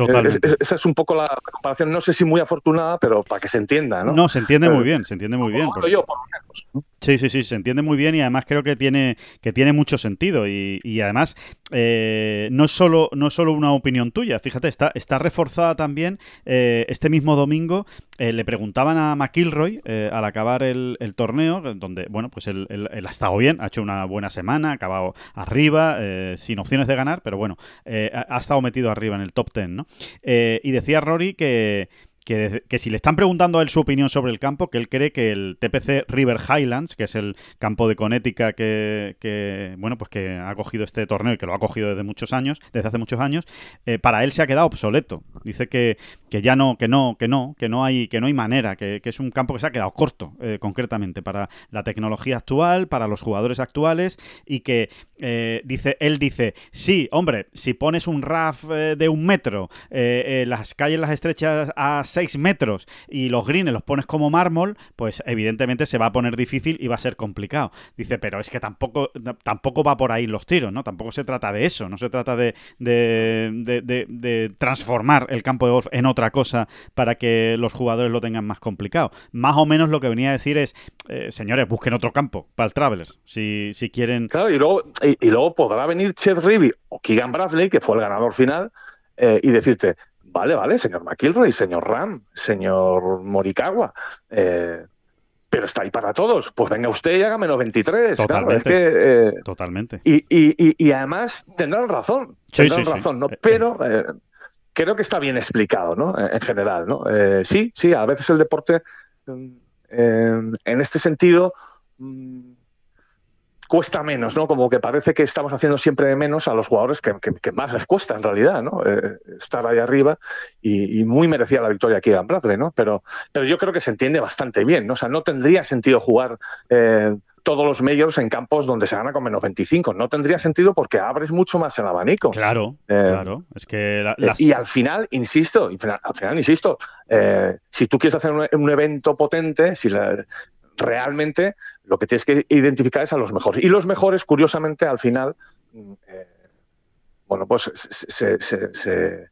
Totalmente. esa es un poco la comparación, no sé si muy afortunada, pero para que se entienda, ¿no? No, se entiende muy bien, se entiende muy bien. Yo, por lo menos. Sí, sí, sí, se entiende muy bien y además creo que tiene, que tiene mucho sentido y, y además eh, no, es solo, no es solo una opinión tuya, fíjate, está, está reforzada también eh, este mismo domingo, eh, le preguntaban a McIlroy al acabar el, torneo, donde, bueno, pues él, ha estado bien, ha hecho una buena semana, ha acabado arriba, sin opciones de ganar, pero bueno, ha, ha, estado metido arriba en el top ten, ¿no? Y decía Rory que que, si le están preguntando a él su opinión sobre el campo, que él cree que el TPC River Highlands, que es el campo de Connecticut que, bueno, pues que ha cogido este torneo y que lo ha cogido desde muchos años, desde hace muchos años, eh, para él se ha quedado obsoleto. Dice que, que, ya no, que no, que no, que no hay, que no hay manera, que, es un campo que se ha quedado corto, eh, concretamente, para la tecnología actual, para los jugadores actuales, y que eh, dice, él dice, sí, hombre, si pones un RAF de un metro, las calles las estrechas a 6 metros y los greens los pones como mármol, pues evidentemente se va a poner difícil y va a ser complicado. Dice, pero es que tampoco, tampoco va por ahí los tiros, ¿no? Tampoco se trata de eso, no se trata de, de, transformar el campo de golf en otra cosa para que los jugadores lo tengan más complicado. Más o menos lo que venía a decir es, eh, señores, busquen otro campo para el Travelers, si, si quieren... Claro, y luego, y, luego podrá venir Chet Ribby o Keegan Bradley, que fue el ganador final, eh, y decirte, Vale, vale, señor McIlroy, señor Ram, señor Morikawa. Eh, pero está ahí para todos. Pues venga usted y hágame 23. Totalmente. Eh, totalmente. Y, y, y, además tendrán razón. Tendrán razón, ¿no? Eh, pero creo que está bien explicado, ¿no? En general, ¿no? sí, sí, a veces el deporte, mm, en este sentido, mm, cuesta menos, ¿no? Como que parece que estamos haciendo siempre de menos a los jugadores que, más les cuesta en realidad, ¿no? Eh, estar ahí arriba y, muy merecía la victoria aquí en Bradley, ¿no? Pero, pero yo creo que se entiende bastante bien, ¿no? O sea, no tendría sentido jugar eh, todos los medios en campos donde se gana con menos 25. No tendría sentido porque abres mucho más el abanico. Claro, eh, claro. Es que eh, Y al final, insisto, al final, insisto, si tú quieres hacer un, evento potente, si realmente lo que tienes que identificar es a los mejores. Y los mejores, curiosamente, al final, mm, bueno, pues se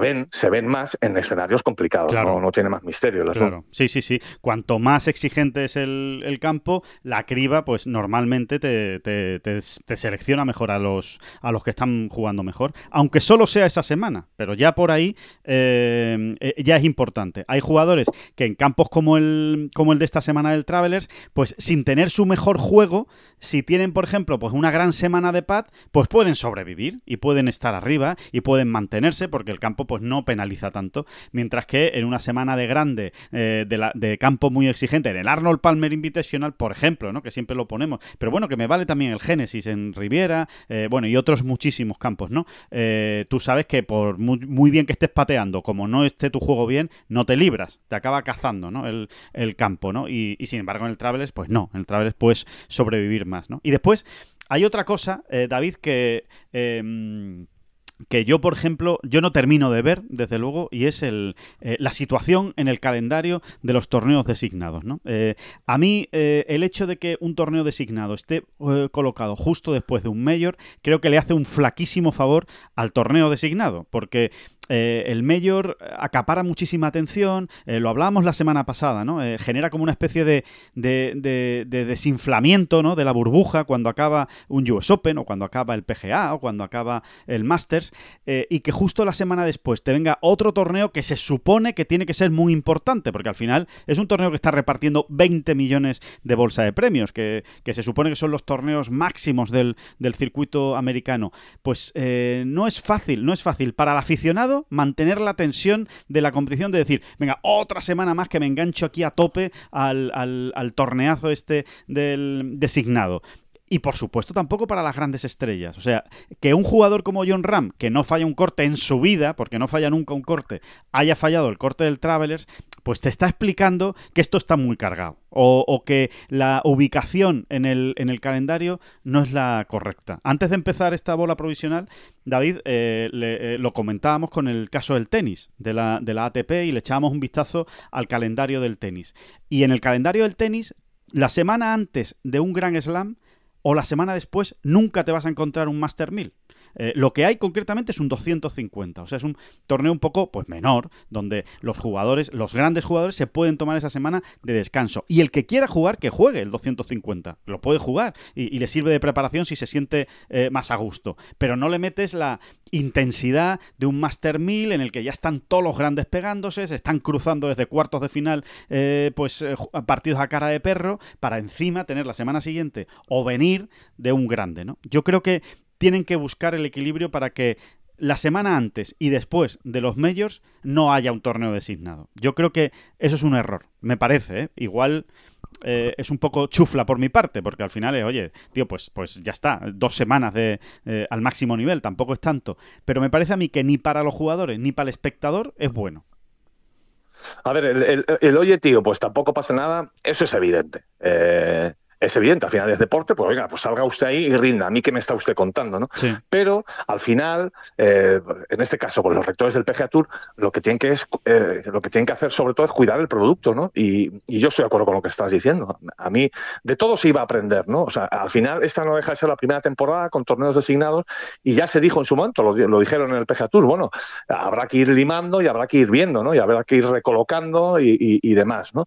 ven, se ven más en escenarios complicados, no, tiene más misterio. Claro, sí, sí, sí. Cuanto más exigente es el, campo, la criba, pues normalmente te, te, selecciona mejor a los, a los que están jugando mejor, aunque solo sea esa semana, pero ya por ahí eh, eh, ya es importante. Hay jugadores que en campos como el, como el de esta semana del Travelers, pues sin tener su mejor juego, si tienen, por ejemplo, pues una gran semana de pad, pues pueden sobrevivir y pueden estar arriba y pueden mantenerse porque el campo pues no penaliza tanto, mientras que en una semana de grande, eh, de, campo muy exigente, en el Arnold Palmer Invitational, por ejemplo, ¿no? que siempre lo ponemos, pero bueno, que me vale también el Genesis en Riviera, eh, bueno, y otros muchísimos campos, ¿no? Eh, tú sabes que por muy, bien que estés pateando, como no esté tu juego bien, no te libras, te acaba cazando, ¿no? El, campo, ¿no? Y, sin embargo en el Travelers, pues no, en el Travelers puedes sobrevivir más, ¿no? Y después hay otra cosa, David, que em, que yo, por ejemplo, yo no termino de ver, desde luego, y es el, eh, la situación en el calendario de los torneos designados. ¿no? Eh, a mí, eh, el hecho de que un torneo designado esté colocado justo después de un mayor, creo que le hace un flaquísimo favor al torneo designado, porque eh, el Mayor acapara muchísima atención, eh, lo hablábamos la semana pasada, ¿no? Eh, genera como una especie de, de, desinflamiento ¿no? de la burbuja cuando acaba un US Open o cuando acaba el PGA o cuando acaba el Masters y que justo la semana después te venga otro torneo que se supone que tiene que ser muy importante porque al final es un torneo que está repartiendo 20 millones de bolsa de premios, que, se supone que son los torneos máximos del, del circuito americano. Pues no es fácil, no es fácil. Para el aficionado mantener la tensión de la competición, de decir, venga, otra semana más que me engancho aquí a tope al, al torneazo este del designado. Y por supuesto tampoco para las grandes estrellas. O sea, que un jugador como John Ram, que no falla un corte en su vida, porque no falla nunca un corte, haya fallado el corte del Travelers, pues te está explicando que esto está muy cargado. O, que la ubicación en el, en el, calendario no es la correcta. Antes de empezar esta bola provisional, David, eh, eh, lo comentábamos con el caso del tenis, de la, de la ATP, y le echábamos un vistazo al calendario del tenis. Y en el calendario del tenis, la semana antes de un Gran Slam, o la semana después nunca te vas a encontrar un Master 1000. Eh, lo que hay concretamente es un 250, o sea, es un torneo un poco pues menor, donde los jugadores, los grandes jugadores se pueden tomar esa semana de descanso. Y el que quiera jugar, que juegue el 250, lo puede jugar y, le sirve de preparación si se siente eh, más a gusto. Pero no le metes la intensidad de un Master 1000 en el que ya están todos los grandes pegándose, se están cruzando desde cuartos de final, eh, pues partidos a cara de perro, para encima tener la semana siguiente o venir de un grande, ¿no? Yo creo que tienen que buscar el equilibrio para que la semana antes y después de los majors no haya un torneo designado. Yo creo que eso es un error, me parece. ¿eh? Igual eh, es un poco chufla por mi parte, porque al final es, oye, tío, pues, pues ya está, dos semanas de, eh, al máximo nivel, tampoco es tanto. Pero me parece a mí que ni para los jugadores ni para el espectador es bueno. A ver, el, el, oye, tío, pues tampoco pasa nada, eso es evidente. Eh, es evidente, al final es deporte, pues oiga, pues salga usted ahí y rinda. A mí que me está usted contando, ¿no? Pero al final, eh, en este caso, con los rectores del PGA Tour, lo que tienen que es, eh, lo que tienen que hacer sobre todo es cuidar el producto, ¿no? Y, yo estoy de acuerdo con lo que estás diciendo. A mí, de todo se iba a aprender, ¿no? O sea, al final esta no deja de ser la primera temporada con torneos designados y ya se dijo en su momento, lo, dijeron en el PGA Tour, bueno, habrá que ir limando y habrá que ir viendo, ¿no? Y habrá que ir recolocando y, demás, ¿no?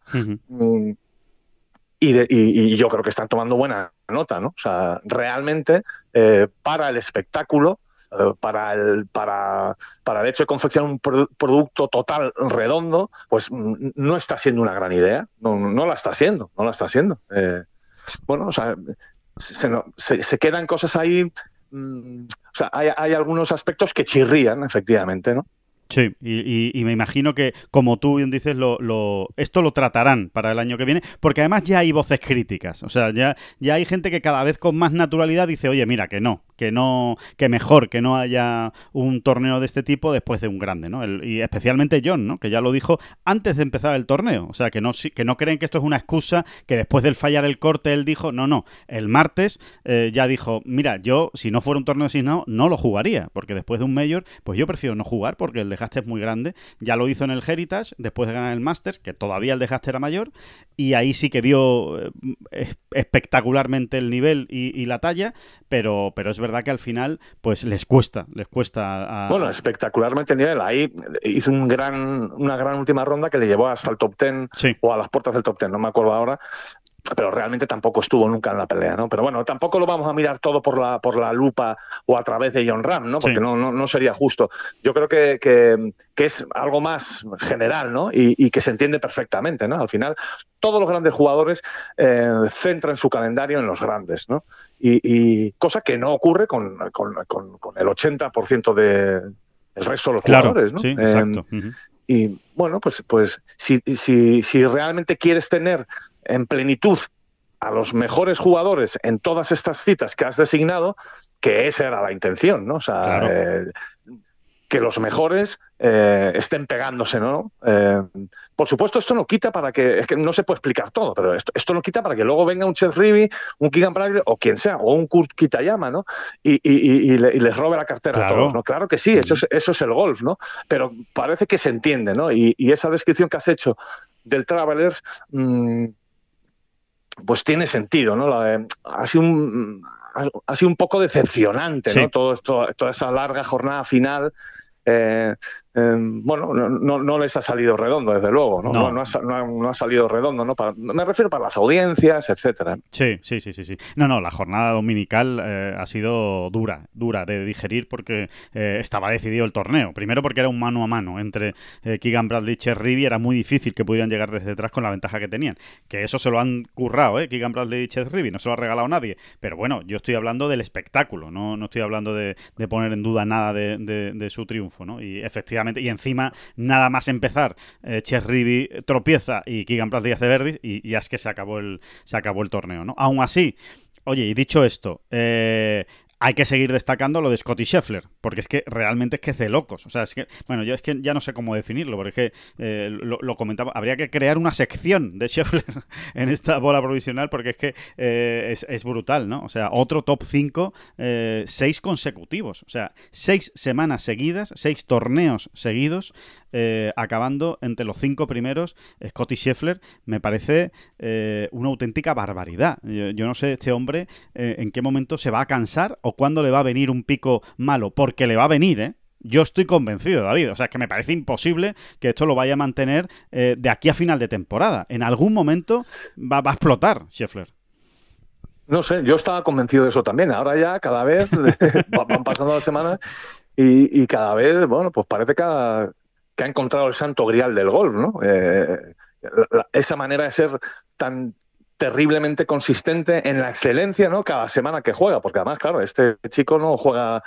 Y, yo creo que están tomando buena nota, ¿no? O sea, realmente eh, para el espectáculo, eh, para, el, para, para el hecho de confeccionar un producto total redondo, pues mm, no está siendo una gran idea, no, no la está siendo, no la está siendo. Eh, bueno, o sea, se, se, quedan cosas ahí, mm, o sea, hay, hay algunos aspectos que chirrían, efectivamente, ¿no? Sí, y, me imagino que, como tú bien dices, lo, esto lo tratarán para el año que viene, porque además ya hay voces críticas. O sea, ya, ya hay gente que cada vez con más naturalidad dice, oye, mira, que no, que no que mejor que no haya un torneo de este tipo después de un grande, ¿no? y especialmente John, ¿no? Que ya lo dijo antes de empezar el torneo, o sea, que no que no creen que esto es una excusa que después del fallar el corte él dijo, no, no, el martes eh, ya dijo, mira, yo si no fuera un torneo asignado no lo jugaría, porque después de un mayor, pues yo prefiero no jugar porque el desgaste es muy grande. Ya lo hizo en el Heritage después de ganar el Masters, que todavía el desgaste era mayor, y ahí sí que dio eh, espectacularmente el nivel y, la talla, pero, pero es verdad que al final pues les cuesta, les cuesta. Bueno, espectacularmente el nivel. Ahí hizo un gran, una gran última ronda que le llevó hasta el top 10 o a las puertas del top 10, no me acuerdo ahora, pero realmente tampoco estuvo nunca en la pelea, ¿no? Pero bueno, tampoco lo vamos a mirar todo por la, por la lupa o a través de John Ram, ¿no? Porque no, no, sería justo. Yo creo que, que, es algo más general, ¿no? Y, que se entiende perfectamente, ¿no? Al final, todos los grandes jugadores eh, centran su calendario en los grandes, ¿no? Y, cosa que no ocurre con, con, con, el 80% de el resto de los jugadores, ¿no? Sí, exacto. Em, y bueno, pues, pues si, si, si realmente quieres tener en plenitud a los mejores jugadores en todas estas citas que has designado, que esa era la intención, ¿no? O sea, eh, que los mejores eh, estén pegándose, ¿no? Eh, por supuesto, esto no quita para que, es que no se puede explicar todo, pero esto, esto no quita para que luego venga un Chet Rivi, un Keegan Bradley o quien sea, o un Kurt Kitayama, ¿no? Y, y, les robe la cartera a todos, ¿no? Claro que sí, eso es, eso es el golf, ¿no? Pero parece que se entiende, ¿no? Y, esa descripción que has hecho del Travelers... Mmm, pues tiene sentido, ¿no? ha, sido un, ha sido un poco decepcionante, ¿no? Todo esto, toda esa larga jornada final. Eh, Em, bueno, no, no, les ha salido redondo, desde luego, ¿no? No, ha, salido redondo, ¿no? me refiero para las audiencias, etcétera. Sí, sí, sí, sí, sí. No, no, la jornada dominical eh, ha sido dura, dura de digerir porque eh, estaba decidido el torneo. Primero porque era un mano a mano entre eh, Keegan Bradley y Cherry, era muy difícil que pudieran llegar desde detrás con la ventaja que tenían. Que eso se lo han currado, ¿eh? Keegan Bradley y Cherry, no se lo ha regalado nadie. Pero bueno, yo estoy hablando del espectáculo, no, no estoy hablando de, poner en duda nada de, de su triunfo, ¿no? Y efectivamente y encima, nada más empezar, eh, Rivi tropieza y Keegan Bradley hace Verdis y ya es que se acabó el, se acabó el torneo, ¿no? Aún así, Oye, y dicho esto, eh, hay que seguir destacando lo de Scotty Scheffler, porque es que realmente es que es de locos. O sea, es que, bueno, yo es que ya no sé cómo definirlo, porque es que eh, lo, comentaba, habría que crear una sección de Scheffler en esta bola provisional, porque es que eh, es, brutal, ¿no? O sea, otro top 5, eh, seis consecutivos, o sea, seis semanas seguidas, seis torneos seguidos, acabando entre los cinco primeros, Scotty Scheffler, me parece una auténtica barbaridad. Yo, no sé este hombre en qué momento se va a cansar o cuándo le va a venir un pico malo, porque le va a venir, ¿eh? Yo estoy convencido, David. O sea, es que me parece imposible que esto lo vaya a mantener eh, de aquí a final de temporada. En algún momento va, a explotar Scheffler. No sé, yo estaba convencido de eso también. Ahora ya cada vez van pasando las semanas y, cada vez, bueno, pues parece que que ha encontrado el santo grial del golf, ¿no? Eh, esa manera de ser tan terriblemente consistente en la excelencia, ¿no? Cada semana que juega, porque además, claro, este chico no juega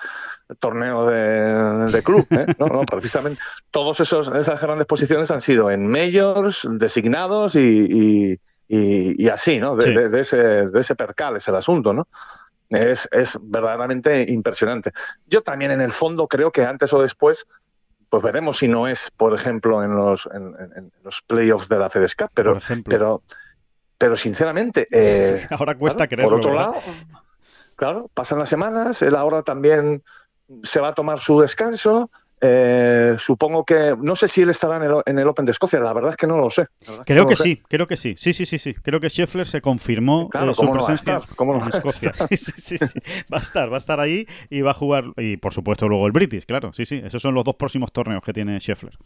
torneo de, club, ¿eh? no, no, precisamente todos esos esas grandes posiciones han sido en majors, designados y, así, ¿no? De, ese, de ese percal es el asunto, ¿no? Es, es verdaderamente impresionante. Yo también en el fondo creo que antes o después pues veremos si no es, por ejemplo, en los, en, los playoffs de la FedEscap, pero, pero pero sinceramente. Eh, ahora cuesta creerlo. Por otro lado, claro, pasan las semanas, él ahora también se va a tomar su descanso. Eh, supongo que no sé si él estará en el, Open de Escocia, la verdad es que no lo sé. Creo que, sí, creo que sí. Sí, sí, sí, sí. Creo que Scheffler se confirmó eh, su presencia en Escocia. sí, sí, sí, Va a estar, va a estar ahí y va a jugar y por supuesto luego el British, claro. Sí, sí, esos son los dos próximos torneos que tiene Scheffler.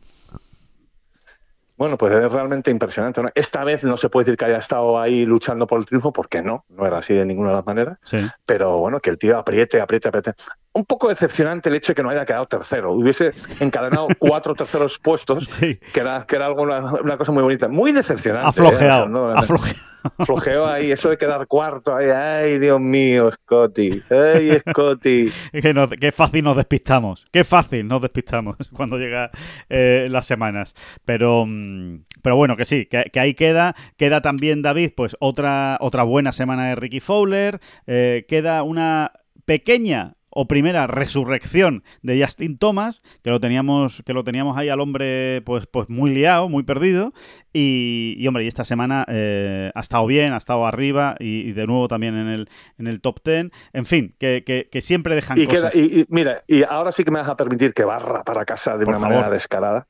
Bueno, pues es realmente impresionante. Esta vez no se puede decir que haya estado ahí luchando por el triunfo, porque no, no era así de ninguna de las maneras. Pero bueno, que el tío apriete, apriete, apriete. Un poco decepcionante el hecho de que no haya quedado tercero. Hubiese encadenado cuatro terceros puestos, que, era, que era algo, una, cosa muy bonita. Muy decepcionante. Aflojeado. ¿eh? aflojeado. Flojeo ahí, eso de quedar cuarto, ahí, ay, Dios mío, Scotty, ay, Scotty. qué fácil nos despistamos, qué fácil nos despistamos cuando llega eh, las semanas. Pero, mm, pero bueno, que sí, que, ahí queda. Queda también, David, pues otra, otra buena semana de Ricky Fowler. Eh, queda una pequeña o primera resurrección de Justin Thomas, que lo teníamos, que lo teníamos ahí al hombre pues, pues muy liado, muy perdido. Y, hombre, y esta semana eh, ha estado bien, ha estado arriba y, de nuevo también en el, en el top ten. En fin, que, que, siempre dejan y cosas. y, mira, y ahora sí que me vas a permitir que barra para casa de una manera descarada.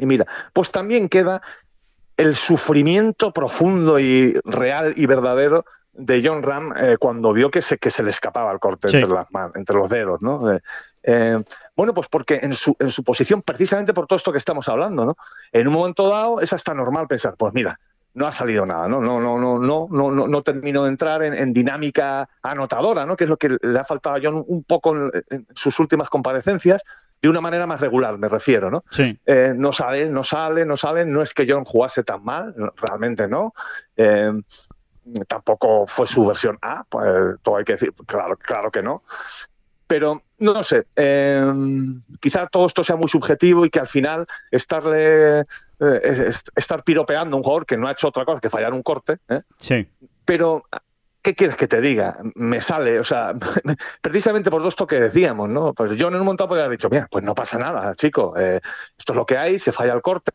Y mira, pues también queda el sufrimiento profundo y real y verdadero de John Ram eh, cuando vio que se, que se le escapaba el corte entre, las entre los dedos, ¿no? Eh, eh, bueno, pues porque en su, en su posición, precisamente por todo esto que estamos hablando, ¿no? En un momento dado es hasta normal pensar, pues mira, no ha salido nada, ¿no? No, no, no, no, no, no, no terminó de entrar en, dinámica anotadora, ¿no? Que es lo que le ha faltado a John un poco en, sus últimas comparecencias, de una manera más regular, me refiero, ¿no? Sí. no sale, no sale, no sale. No es que John jugase tan mal, realmente no tampoco fue su versión A, pues todo hay que decir, claro, claro que no. Pero no sé, eh, quizá todo esto sea muy subjetivo y que al final estarle eh, estar piropeando a un jugador que no ha hecho otra cosa que fallar un corte, ¿eh? sí. pero ¿qué quieres que te diga? Me sale, o sea, precisamente por todo esto que decíamos, ¿no? Pues yo en un momento podría haber dicho, mira, pues no pasa nada, chico, eh, esto es lo que hay, se falla el corte,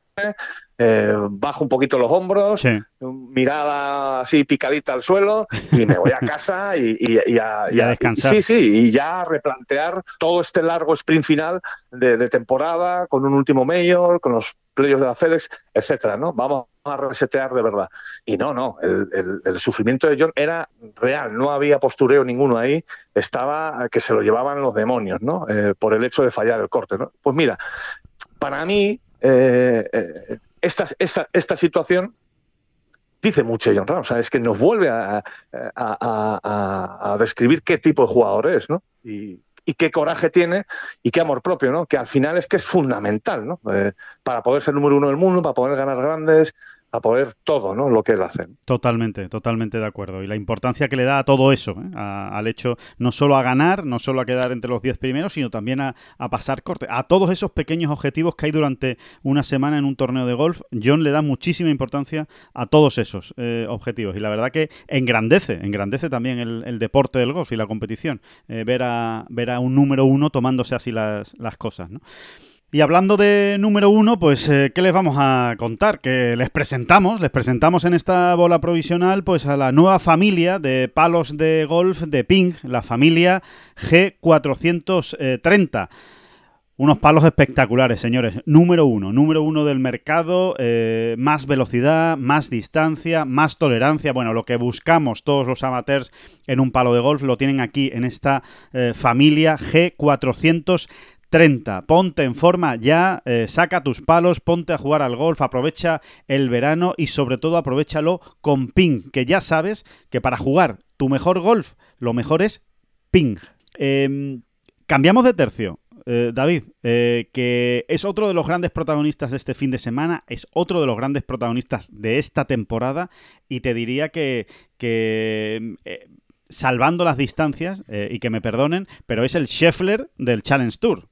eh, bajo un poquito los hombros, mirada así picadita al suelo y me voy a casa y, a, descansar. sí, sí, y ya a replantear todo este largo sprint final de, de temporada con un último mayor, con los playoffs de la FedEx, etcétera, ¿no? Vamos a resetear de verdad. Y no, no, el, sufrimiento de John era real, no había postureo ninguno ahí, estaba que se lo llevaban los demonios, ¿no? Eh, por el hecho de fallar el corte, ¿no? Pues mira, para mí, eh, eh, esta, situación dice mucho John Ram, o sea, es que nos vuelve a, a, describir qué tipo de jugador es, ¿no? Y, y qué coraje tiene y qué amor propio, ¿no? Que al final es que es fundamental, ¿no? Eh, para poder ser número uno del mundo, para poder ganar grandes, a poder todo, ¿no? Lo que él hace. Totalmente, totalmente de acuerdo. Y la importancia que le da a todo eso, ¿eh? al hecho no solo a ganar, no solo a quedar entre los 10 primeros, sino también a, pasar corte. A todos esos pequeños objetivos que hay durante una semana en un torneo de golf, John le da muchísima importancia a todos esos eh, objetivos. Y la verdad que engrandece, engrandece también el, deporte del golf y la competición. Eh, ver, a, ver a un número uno tomándose así las, las cosas, ¿no? Y hablando de número uno, pues eh, ¿qué les vamos a contar? Que les presentamos, les presentamos en esta bola provisional pues a la nueva familia de palos de golf de Ping, la familia G430. Unos palos espectaculares, señores. Número uno, número uno del mercado, eh, más velocidad, más distancia, más tolerancia. Bueno, lo que buscamos todos los amateurs en un palo de golf lo tienen aquí en esta eh, familia G430. 30. Ponte en forma ya, eh, saca tus palos, ponte a jugar al golf, aprovecha el verano y sobre todo aprovechalo con Ping, que ya sabes que para jugar tu mejor golf, lo mejor es Ping. Em, cambiamos de tercio. Eh, David, eh, que es otro de los grandes protagonistas de este fin de semana, es otro de los grandes protagonistas de esta temporada y te diría que, que salvando las distancias, y que me perdonen, pero es el Scheffler del Challenge Tour.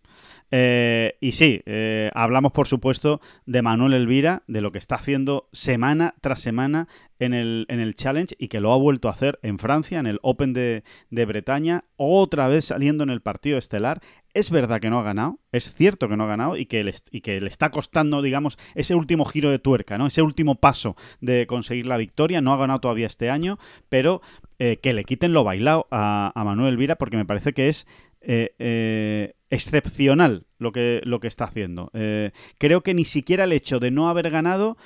Eh, y sí, eh, hablamos por supuesto de Manuel Elvira, de lo que está haciendo semana tras semana en el, en el Challenge y que lo ha vuelto a hacer en Francia, en el Open de, Bretaña, otra vez saliendo en el partido estelar. Es verdad que no ha ganado, es cierto que no ha ganado y que le, y que le está costando, digamos, ese último giro de tuerca, ¿no? Ese último paso de conseguir la victoria. No ha ganado todavía este año, pero eh, que le quiten lo bailado a Manuel Elvira porque me parece que es eh, eh, excepcional lo que, lo que está haciendo. Eh, creo que ni siquiera el hecho de no haber ganado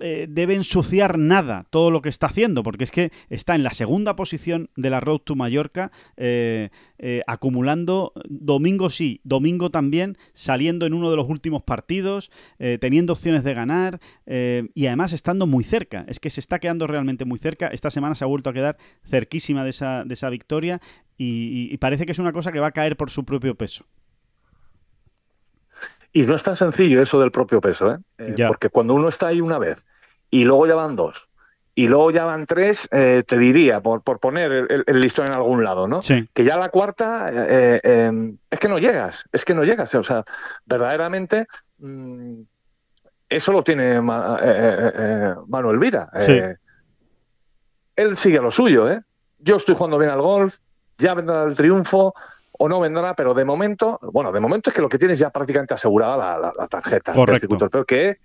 eh, debe ensuciar nada todo lo que está haciendo, porque es que está en la segunda posición de la Road to Mallorca, eh, eh, acumulando domingo sí, domingo también, saliendo en uno de los últimos partidos, teniendo opciones de ganar y además estando muy cerca. Es que se está quedando realmente muy cerca. Esta semana se ha vuelto a quedar cerquísima de esa, de esa victoria y parece que es una cosa que va a caer por su propio peso. Y no es tan sencillo eso del propio peso, ¿eh? eh porque cuando uno está ahí una vez y luego ya van dos y luego ya van tres, eh, te diría, por, por poner el, listón en algún lado, ¿no? Que ya la cuarta eh, em, es que no llegas, es que no llegas. O sea, verdaderamente mm, eso lo tiene Manuel Vira. él sigue a lo suyo, ¿eh? Yo estoy jugando bien al golf, ya vendrá el triunfo o no vendrá, pero de momento, bueno, de momento es que lo que tienes ya prácticamente asegurada la, tarjeta del circuito europeo, que,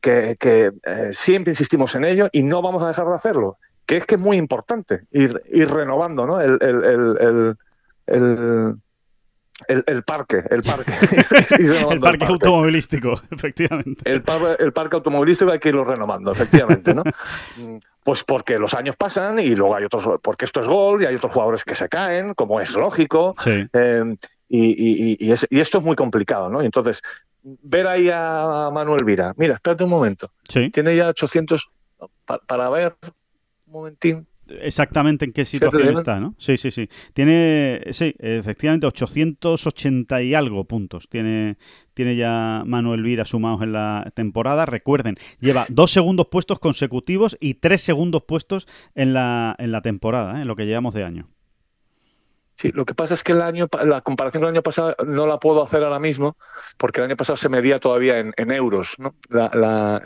que, eh, siempre insistimos en ello y no vamos a dejar de hacerlo, que es que es muy importante ir, ir renovando ¿no? el, el, el, parque, el parque. el parque automovilístico, efectivamente. El, el, parque automovilístico hay que irlo renovando, efectivamente, ¿no? Pues porque los años pasan y luego hay otros, porque esto es gol y hay otros jugadores que se caen, como es lógico. Eh, y, esto es muy complicado, ¿no? Y entonces, ver ahí a Manuel Vira, mira, espérate un momento. Tiene ya 800, para ver, un momentín, exactamente en qué situación está, ¿no? Sí, sí, sí. Tiene, sí, efectivamente, 880 y algo puntos. Tiene, tiene ya Manuel Vira sumados en la temporada. Recuerden, lleva dos segundos puestos consecutivos y tres segundos puestos en la, en la temporada, ¿eh? en lo que llevamos de año. Sí, lo que pasa es que el año, la comparación con el año pasado no la puedo hacer ahora mismo, porque el año pasado se medía todavía en, euros, ¿no? La, la,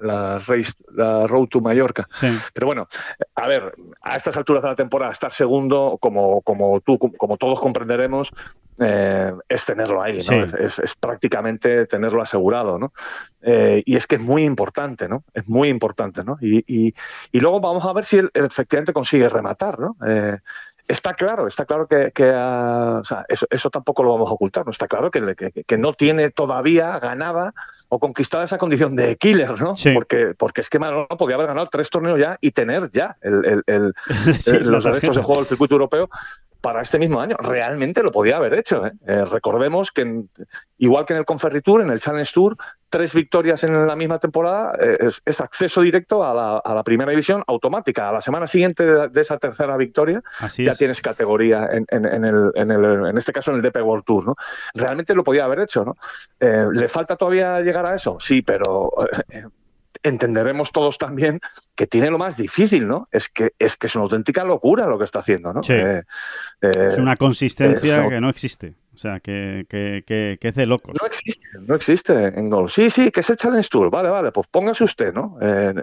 la, race, la Road to Mallorca. Pero bueno, a ver, a estas alturas de la temporada, estar segundo, como, como tú, como todos comprenderemos, eh, es tenerlo ahí, ¿no? Es, es, prácticamente tenerlo asegurado, ¿no? Eh, y es que es muy importante, ¿no? Es muy importante, ¿no? Y, y, y luego vamos a ver si él efectivamente consigue rematar, ¿no? Eh, Está claro, está claro que, ah, eso, tampoco lo vamos a ocultar, ¿no? Está claro que, que, no tiene todavía ganada o conquistada esa condición de killer, ¿no? Porque, porque es que Manolo podía haber ganado tres torneos ya y tener ya el, los derechos de juego del circuito europeo para este mismo año. Realmente lo podía haber hecho. ¿eh? Eh, recordemos que, igual que en el Conferritour, en el Challenge Tour, tres victorias en la misma temporada eh, es, acceso directo a la, primera división automática. A la semana siguiente de, esa tercera victoria ya tienes categoría en, el, en, este caso en el DP World Tour. ¿no? Realmente lo podía haber hecho. ¿no? ¿Le falta todavía llegar a eso? Sí, pero entenderemos todos también que tiene lo más difícil, ¿no? Es que es que es una auténtica locura lo que está haciendo, ¿no? Eh, eh, es una consistencia que no existe. O sea, que, que, que, es de locos. No existe, no existe en golf. Sí, sí, que es el Challenge Tour. Vale, vale, pues póngase usted, ¿no? Eh,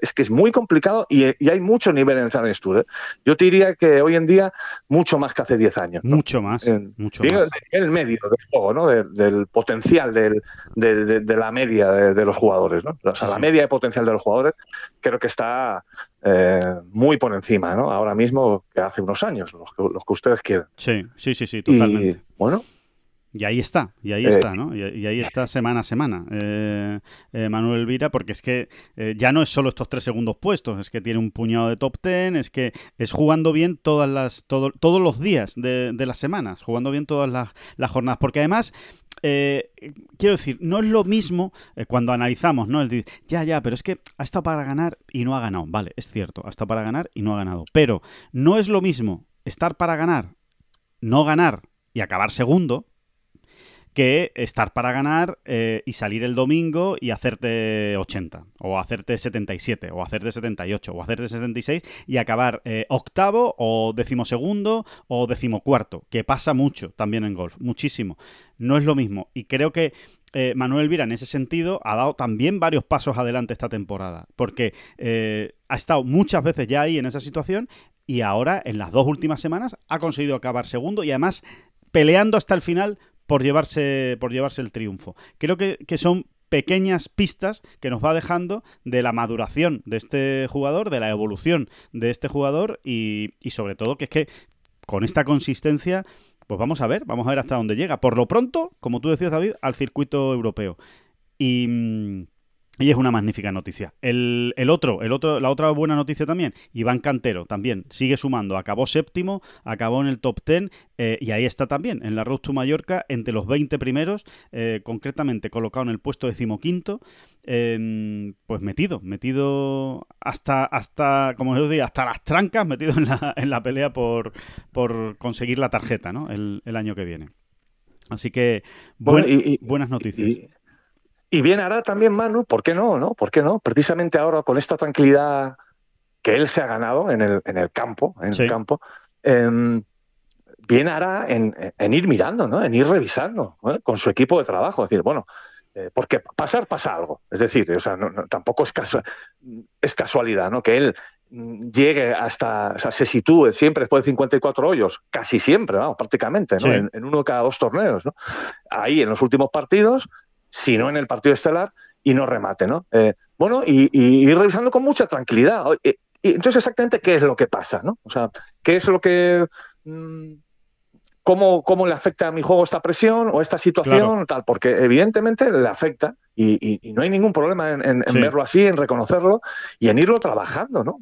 es que es muy complicado y, hay mucho nivel en el Challenge Tour. ¿eh? Yo te diría que hoy en día mucho más que hace 10 años. Mucho más, mucho más. En el medio del juego, ¿no? del potencial del, de, de, la media de, los jugadores, ¿no? O sea, la media de potencial de los jugadores creo que está eh, muy por encima, ¿no? Ahora mismo que hace unos años, los que, los que ustedes quieren. Sí, sí, sí, sí, totalmente. Y, bueno, y ahí está, y ahí está, eh, ¿no? Y, ahí está semana a semana eh, Manuel Elvira, porque es que ya no es solo estos tres segundos puestos, es que tiene un puñado de top ten, es que es jugando bien todas las, todos los días de, las semanas, jugando bien todas las, las jornadas, porque además eh, quiero decir, no es lo mismo eh, cuando analizamos, ¿no? El decir, ya, ya, pero es que ha estado para ganar y no ha ganado. Vale, es cierto, ha estado para ganar y no ha ganado. Pero no es lo mismo estar para ganar, no ganar y acabar segundo, que estar para ganar eh, y salir el domingo y hacerte 80, o hacerte 77, o hacerte 78, o hacerte 76 y acabar eh, octavo o decimosegundo o decimocuarto, que pasa mucho también en golf, muchísimo. No es lo mismo. Y creo que eh, Manuel Vira en ese sentido ha dado también varios pasos adelante esta temporada, porque ha estado muchas veces ya ahí en esa situación y ahora en las dos últimas semanas ha conseguido acabar segundo y además peleando hasta el final por llevarse, por llevarse el triunfo. Creo que, son pequeñas pistas que nos va dejando de la maduración de este jugador, de la evolución de este jugador y, y sobre todo que es que con esta consistencia, pues vamos a ver, vamos a ver hasta dónde llega. Por lo pronto, como tú decías David, al circuito europeo. Y... Y es una magnífica noticia. El, otro, el otro, la otra buena noticia también, Iván Cantero también sigue sumando. Acabó séptimo, acabó en el top ten eh, y ahí está también, en la Road to Mallorca, entre los 20 primeros, eh, concretamente colocado en el puesto decimoquinto, em, pues metido, metido hasta, hasta, como os digo, hasta las trancas, metido en la, en la pelea por, por conseguir la tarjeta, ¿no? El, año que viene. Así que buenas noticias. Y bien hará también Manu, ¿por qué no? no? ¿Por qué no? Precisamente ahora con esta tranquilidad que él se ha ganado en el, en el campo, en el campo, em, bien hará en, ir mirando, ¿no? En ir revisando con su equipo de trabajo. Es decir, bueno, eh, porque pasar pasa algo. Es decir, o sea, tampoco es, es casualidad, ¿no? Que él mm, llegue hasta, o sea, se sitúe siempre después de 54 hoyos, casi siempre, vamos, prácticamente, ¿no? En, uno cada dos torneos, ¿no? Ahí en los últimos partidos, si no en el partido estelar, y no remate, ¿no? Eh, bueno, y, ir revisando con mucha tranquilidad. Y, entonces, exactamente, ¿qué es lo que pasa, ¿no? O sea, ¿qué es lo que... Mm, cómo, cómo, le afecta a mi juego esta presión o esta situación, tal, porque evidentemente le afecta y, no hay ningún problema en, verlo así, en reconocerlo y en irlo trabajando, ¿no?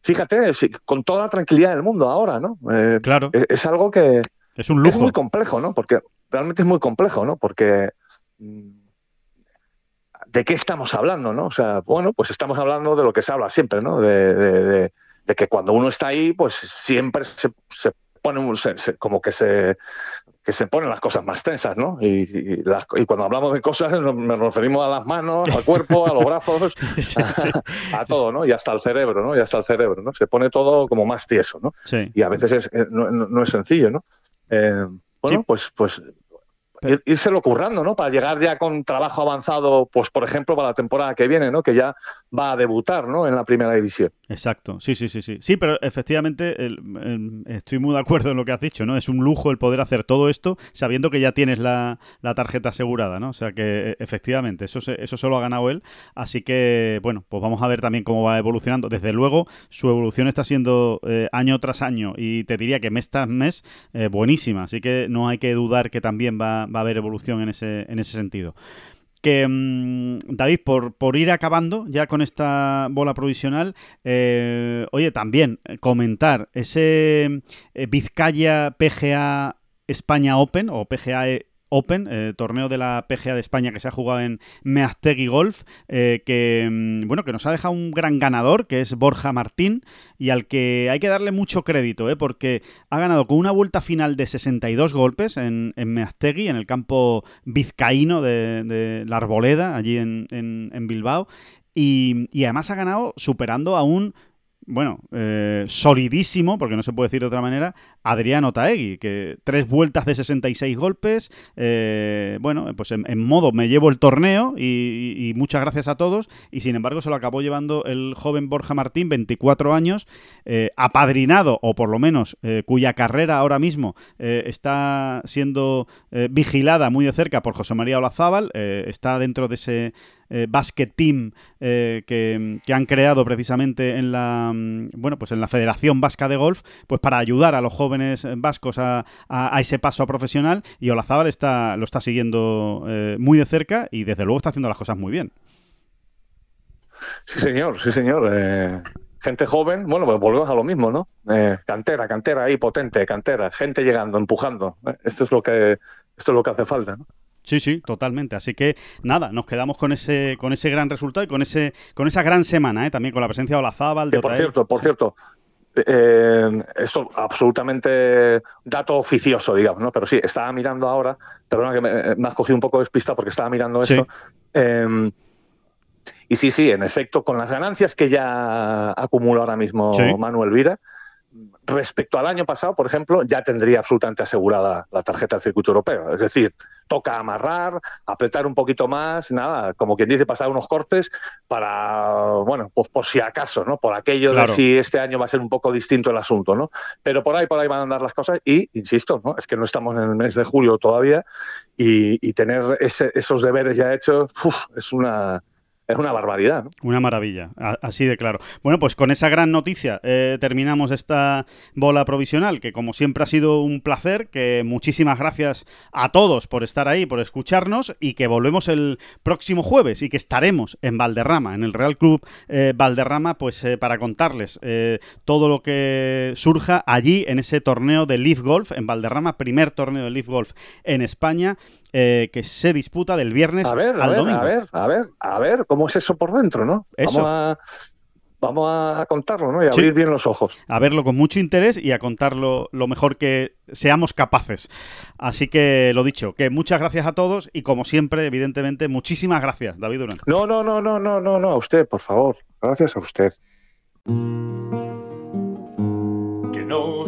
fíjate, con toda la tranquilidad del mundo ahora, ¿no? Eh, claro. Es, algo que es un lujo. Es muy complejo, ¿no? Porque realmente es muy complejo, ¿no? Porque ¿de qué estamos hablando, no? O sea, bueno, pues estamos hablando de lo que se habla siempre, ¿no? De, que cuando uno está ahí, pues siempre se, se pone como que se que se ponen las cosas más tensas, ¿no? Y, cuando hablamos de cosas nos referimos a las manos, al cuerpo, a los brazos, A, todo, ¿no? Y hasta el cerebro, ¿no? Y hasta el cerebro, ¿no? Se pone todo como más tieso, ¿no? Y a veces eh, no, es sencillo, ¿no? Eh, bueno, pues, pues lo currando, ¿no? Para llegar ya con trabajo avanzado, pues por ejemplo, para la temporada que viene, ¿no? Que ya va a debutar, ¿no? En la primera división. Exacto, sí, sí, sí, sí. Sí, pero efectivamente estoy muy de acuerdo en lo que has dicho, ¿no? Es un lujo el poder hacer todo esto sabiendo que ya tienes la, tarjeta asegurada, ¿no? O sea que e, efectivamente, eso, eso solo ha ganado él. Así que, bueno, pues vamos a ver también cómo va evolucionando. Desde luego, su evolución está siendo eh, año tras año y te diría que mes tras mes eh, buenísima. Así que no hay que dudar que también va, va a haber evolución en ese, en ese sentido que mm, David, por, por, ir acabando ya con esta bola provisional, eh, oye, también comentar ese eh, Vizcaya PGA España Open o PGA Open, eh, torneo de la PGA de España que se ha jugado en Meaztegui Golf, eh, que mm, bueno, que nos ha dejado un gran ganador, que es Borja Martín, y al que hay que darle mucho crédito, eh, porque ha ganado con una vuelta final de 62 golpes en, en Meaztegui, en el campo vizcaíno de, la Arboleda, allí en, Bilbao, y, además ha ganado superando a un bueno, eh, solidísimo, porque no se puede decir de otra manera, Adriano Taegui, que tres vueltas de 66 golpes, eh, bueno, pues en, modo me llevo el torneo y, muchas gracias a todos, y sin embargo se lo acabó llevando el joven Borja Martín, 24 años, eh, apadrinado, o por lo menos cuya carrera ahora mismo está siendo vigilada muy de cerca por José María Olazábal, está dentro de ese eh, basket team eh, que, han creado precisamente en la mm, bueno pues en la Federación Vasca de Golf pues para ayudar a los jóvenes vascos a, ese paso a profesional y Olazábal está lo está siguiendo eh, muy de cerca y desde luego está haciendo las cosas muy bien sí señor sí señor gente joven, bueno, pues volvemos a lo mismo, ¿no? cantera, cantera ahí potente, cantera, gente llegando, empujando. Esto es lo que esto es lo que hace falta, ¿no? Sí, sí, totalmente. Así que nada, nos quedamos con ese, con ese gran resultado y con ese, con esa gran semana, ¿eh? también con la presencia de Olazábal, de Por cierto, por cierto, eh, esto absolutamente dato oficioso, digamos, ¿no? Pero sí, estaba mirando ahora, perdona que me, has cogido un poco despista porque estaba mirando eso. Em, y sí, sí, en efecto, con las ganancias que ya acumula ahora mismo Manuel Vira, respecto al año pasado, por ejemplo, ya tendría absolutamente asegurada la tarjeta del circuito europeo. Es decir, toca amarrar, apretar un poquito más, nada, como quien dice, pasar unos cortes para, bueno, pues por si acaso, ¿no? Por aquello de si este año va a ser un poco distinto el asunto, ¿no? Pero por ahí, por ahí van a andar las cosas y, insisto, ¿no? Es que no estamos en el mes de julio todavía y, tener esos deberes ya hechos es una es una barbaridad. Una maravilla, así de claro. Bueno, pues con esa gran noticia eh, terminamos esta bola provisional, que como siempre ha sido un placer, que muchísimas gracias a todos por estar ahí, por escucharnos y que volvemos el próximo jueves y que estaremos en Valderrama, en el Real Club eh, Valderrama, pues eh, para contarles todo lo que surja allí en ese torneo de Leaf Golf en Valderrama, primer torneo de Leaf Golf en España eh, que se disputa del viernes a ver, al a ver, domingo. A ver, a ver, a ver, ¿cómo es eso por dentro, no? Vamos a vamos a contarlo, ¿no? Y a abrir bien los ojos. A verlo con mucho interés y a contarlo lo mejor que seamos capaces. Así que lo dicho, que muchas gracias a todos y como siempre, evidentemente, muchísimas gracias, David Durán. No, no, no, no, no, no, no, a usted, por favor. Gracias a usted